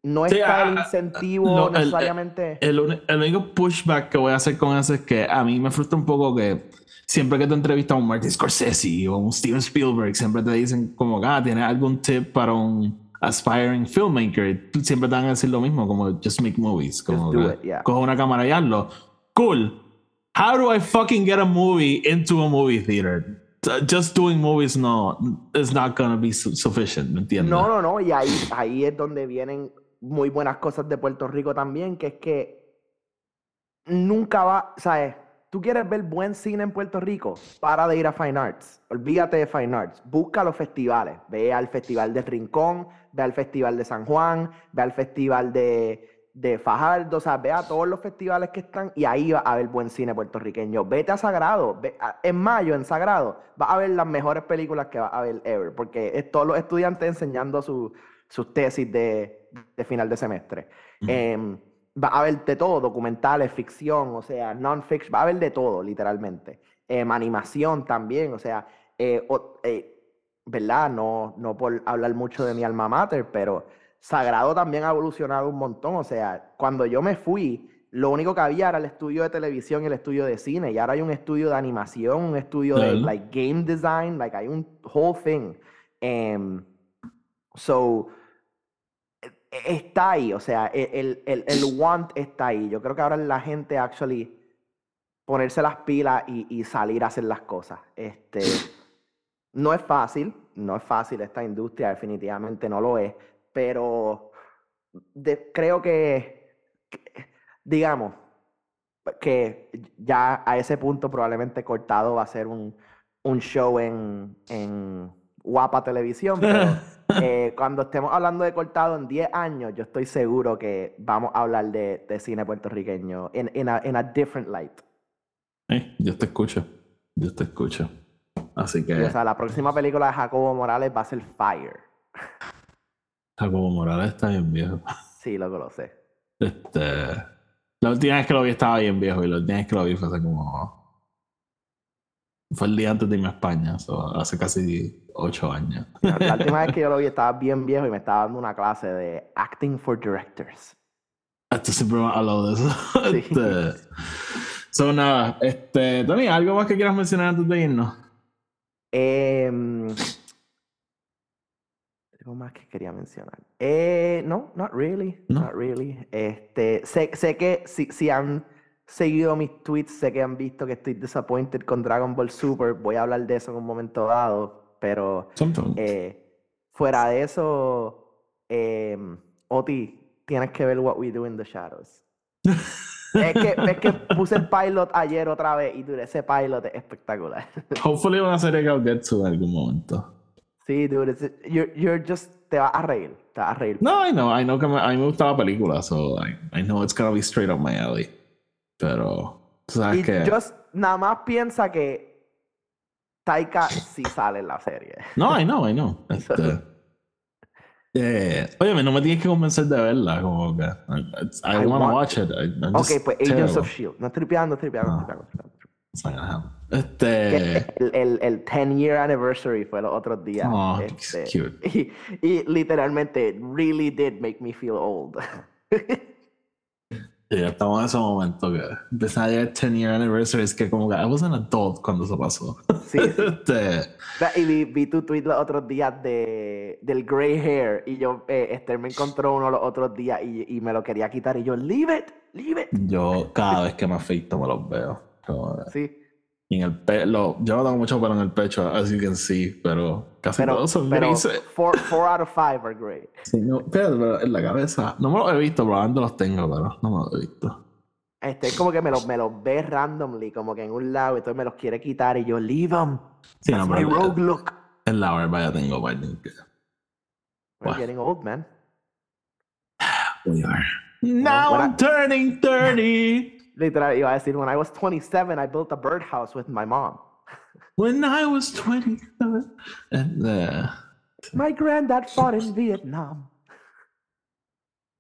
no Sí, está ah, el ah, incentivo no, el- necesariamente... El, uni- el único pushback que voy a hacer con eso es que a mí me frustra un poco que siempre que te entrevistas a un Martin Scorsese o un Steven Spielberg, siempre te dicen como ah, tienes algún tip para un aspiring filmmaker. Siempre te van a decir lo mismo, como just make movies. Como do que it, yeah. coge una cámara y hazlo. Cool. How do I fucking get a movie into a movie theater? Just doing movies no is not gonna be su- sufficient, ¿me entiendes? No, no, no, y ahí, ahí es donde vienen muy buenas cosas de Puerto Rico también, que es que nunca va, ¿sabes? Tú quieres ver buen cine en Puerto Rico, para de ir a Fine Arts, olvídate de Fine Arts, busca los festivales, ve al Festival del Rincón, ve al Festival de San Juan, ve al Festival de, de Fajardo, o sea, ve a todos los festivales que están y ahí va a haber buen cine puertorriqueño. Vete a Sagrado, ve a- en mayo en Sagrado, vas a ver las mejores películas que vas a ver ever, porque es todos los estudiantes enseñando su- sus tesis de, de final de semestre. Em, va a haber de todo, documentales, ficción, o sea, non-fiction, va a haber de todo, literalmente. Em, animación también, o sea, eh, o- eh, ¿verdad? No, no por hablar mucho de mi alma mater, pero Sagrado también ha evolucionado un montón, o sea, cuando yo me fui, lo único que había era el estudio de televisión y el estudio de cine, y ahora hay un estudio de animación, un estudio de like, game design, like hay un whole thing. Em, so, está ahí, o sea, el, el, el want está ahí. Yo creo que ahora la gente actually ponerse las pilas y, y salir a hacer las cosas. Este, no es fácil, no es fácil esta industria, definitivamente no lo es, pero creo que, digamos, que ya a ese punto probablemente Cortado va a ser un, un show en, en Guapa Televisión, eh, cuando estemos hablando de Cortado en 10 años, yo estoy seguro que vamos a hablar de, de cine puertorriqueño en in a, in a different light. Eh, yo te escucho. Yo te escucho. Así Y, que o sea, la próxima película de Jacobo Morales va a ser Fire. Jacobo Morales está bien viejo. Sí, lo sé. Este, la última vez que lo vi estaba bien viejo y la última vez que lo vi fue hace como. Fue el día antes de irme a España, so, hace casi ocho años. La, la última vez que yo lo vi estaba bien viejo y me estaba dando una clase de Acting for Directors. Esto siempre me ha hablado de eso. Sí. Este, so, nada, este, Tony, ¿algo más que quieras mencionar antes de irnos? Em, algo más que quería mencionar. Eh, no, not really. No. Not really. Este, sé, sé que si, si han seguido mis tweets, sé que han visto que estoy disappointed con Dragon Ball Super. Voy a hablar de eso en un momento dado. Pero eh, fuera de eso, em, Oti, tienes que ver What We Do in the Shadows. es, que, es que puse el pilot ayer otra vez y dude, ese pilot es espectacular. Hopefully una serie que I'll get to en algún momento. Sí, dude, it's- you're, you're just, te vas a reír, te vas a reír. No, I know, I know que me, a mí me gusta la película, so I, I know it's gonna be straight up my alley. Pero, tú sabes y que. just, nada más piensa que Taika sí sale en la serie. No, I know, I know. Este, eh, oye, no me tienes que convencer de verla, como que. I, I, wanna watch it. I, Ok, pues Agents terrible. of S.H.I.E.L.D. No tripeando, tripeando, Ah. estoy tripeando, tripeando. It's not gonna happen. Que Este. El, el, el 10 year anniversary fue los otros días. Oh, este, cute. y, y literalmente, really did make me feel old. Ya estamos en ese momento que empezó a llegar 10 year anniversary. Es que, como que I was an adult cuando eso pasó. Sí, sí. Este, Y vi, vi tu tweet los otros días de, del gray hair y yo, eh, Esther me encontró uno los otros días y, y me lo quería quitar y yo, leave it, leave it. yo, cada vez que me afeito, me los veo. Como Sí, Y en el pelo, yo no tengo mucho pelo en el pecho, as you can see, pero casi pero, todos son pero grises. four, four out of five are gray. Sí, no, pero en la cabeza. No me los he visto, probablemente los tengo, pero no me los he visto. Este, es como que me los me los ve randomly, como que en un lado, y entonces me los quiere quitar y yo, leave them. Sí, That's no, my rogue look. en la barba ya tengo que- We're Wow. getting old, man. We are. Now I- I'm turning 30. Literal, iba a decir, when I was 27, I built a birdhouse with my mom. When I was 27. And, uh, My granddad fought in Vietnam.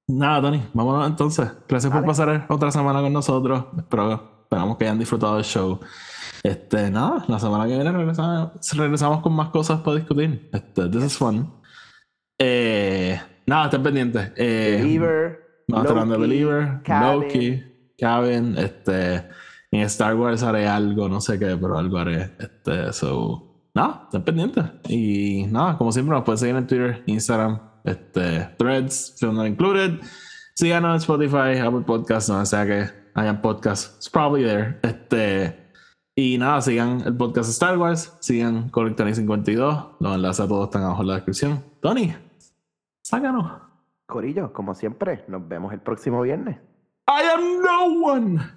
nada, Tony, vámonos entonces. Gracias por pasar otra semana con nosotros. Espero, esperamos que hayan disfrutado del show. Este, nada, la semana que viene regresamos, regresamos con más cosas para discutir. Este, this is fun. Eh, nada, estén pendientes. Eh, Believer, Vamos Loki, Believer. Loki, Cabin, este, en Star Wars haré algo, no sé qué, pero algo haré. Este, so, nada, estén pendientes. Y nada, como siempre, nos pueden seguir en Twitter, Instagram, este, Threads, Film Not Included. Síganos en Spotify, Apple Podcasts, donde sea que hayan podcasts. It's probably there. Este, y nada, sigan el podcast Star Wars, sigan Collectony 52. Los enlaces a todos están abajo en la descripción. Tony, sácanos. Corillo, como siempre, nos vemos el próximo viernes. I am no one.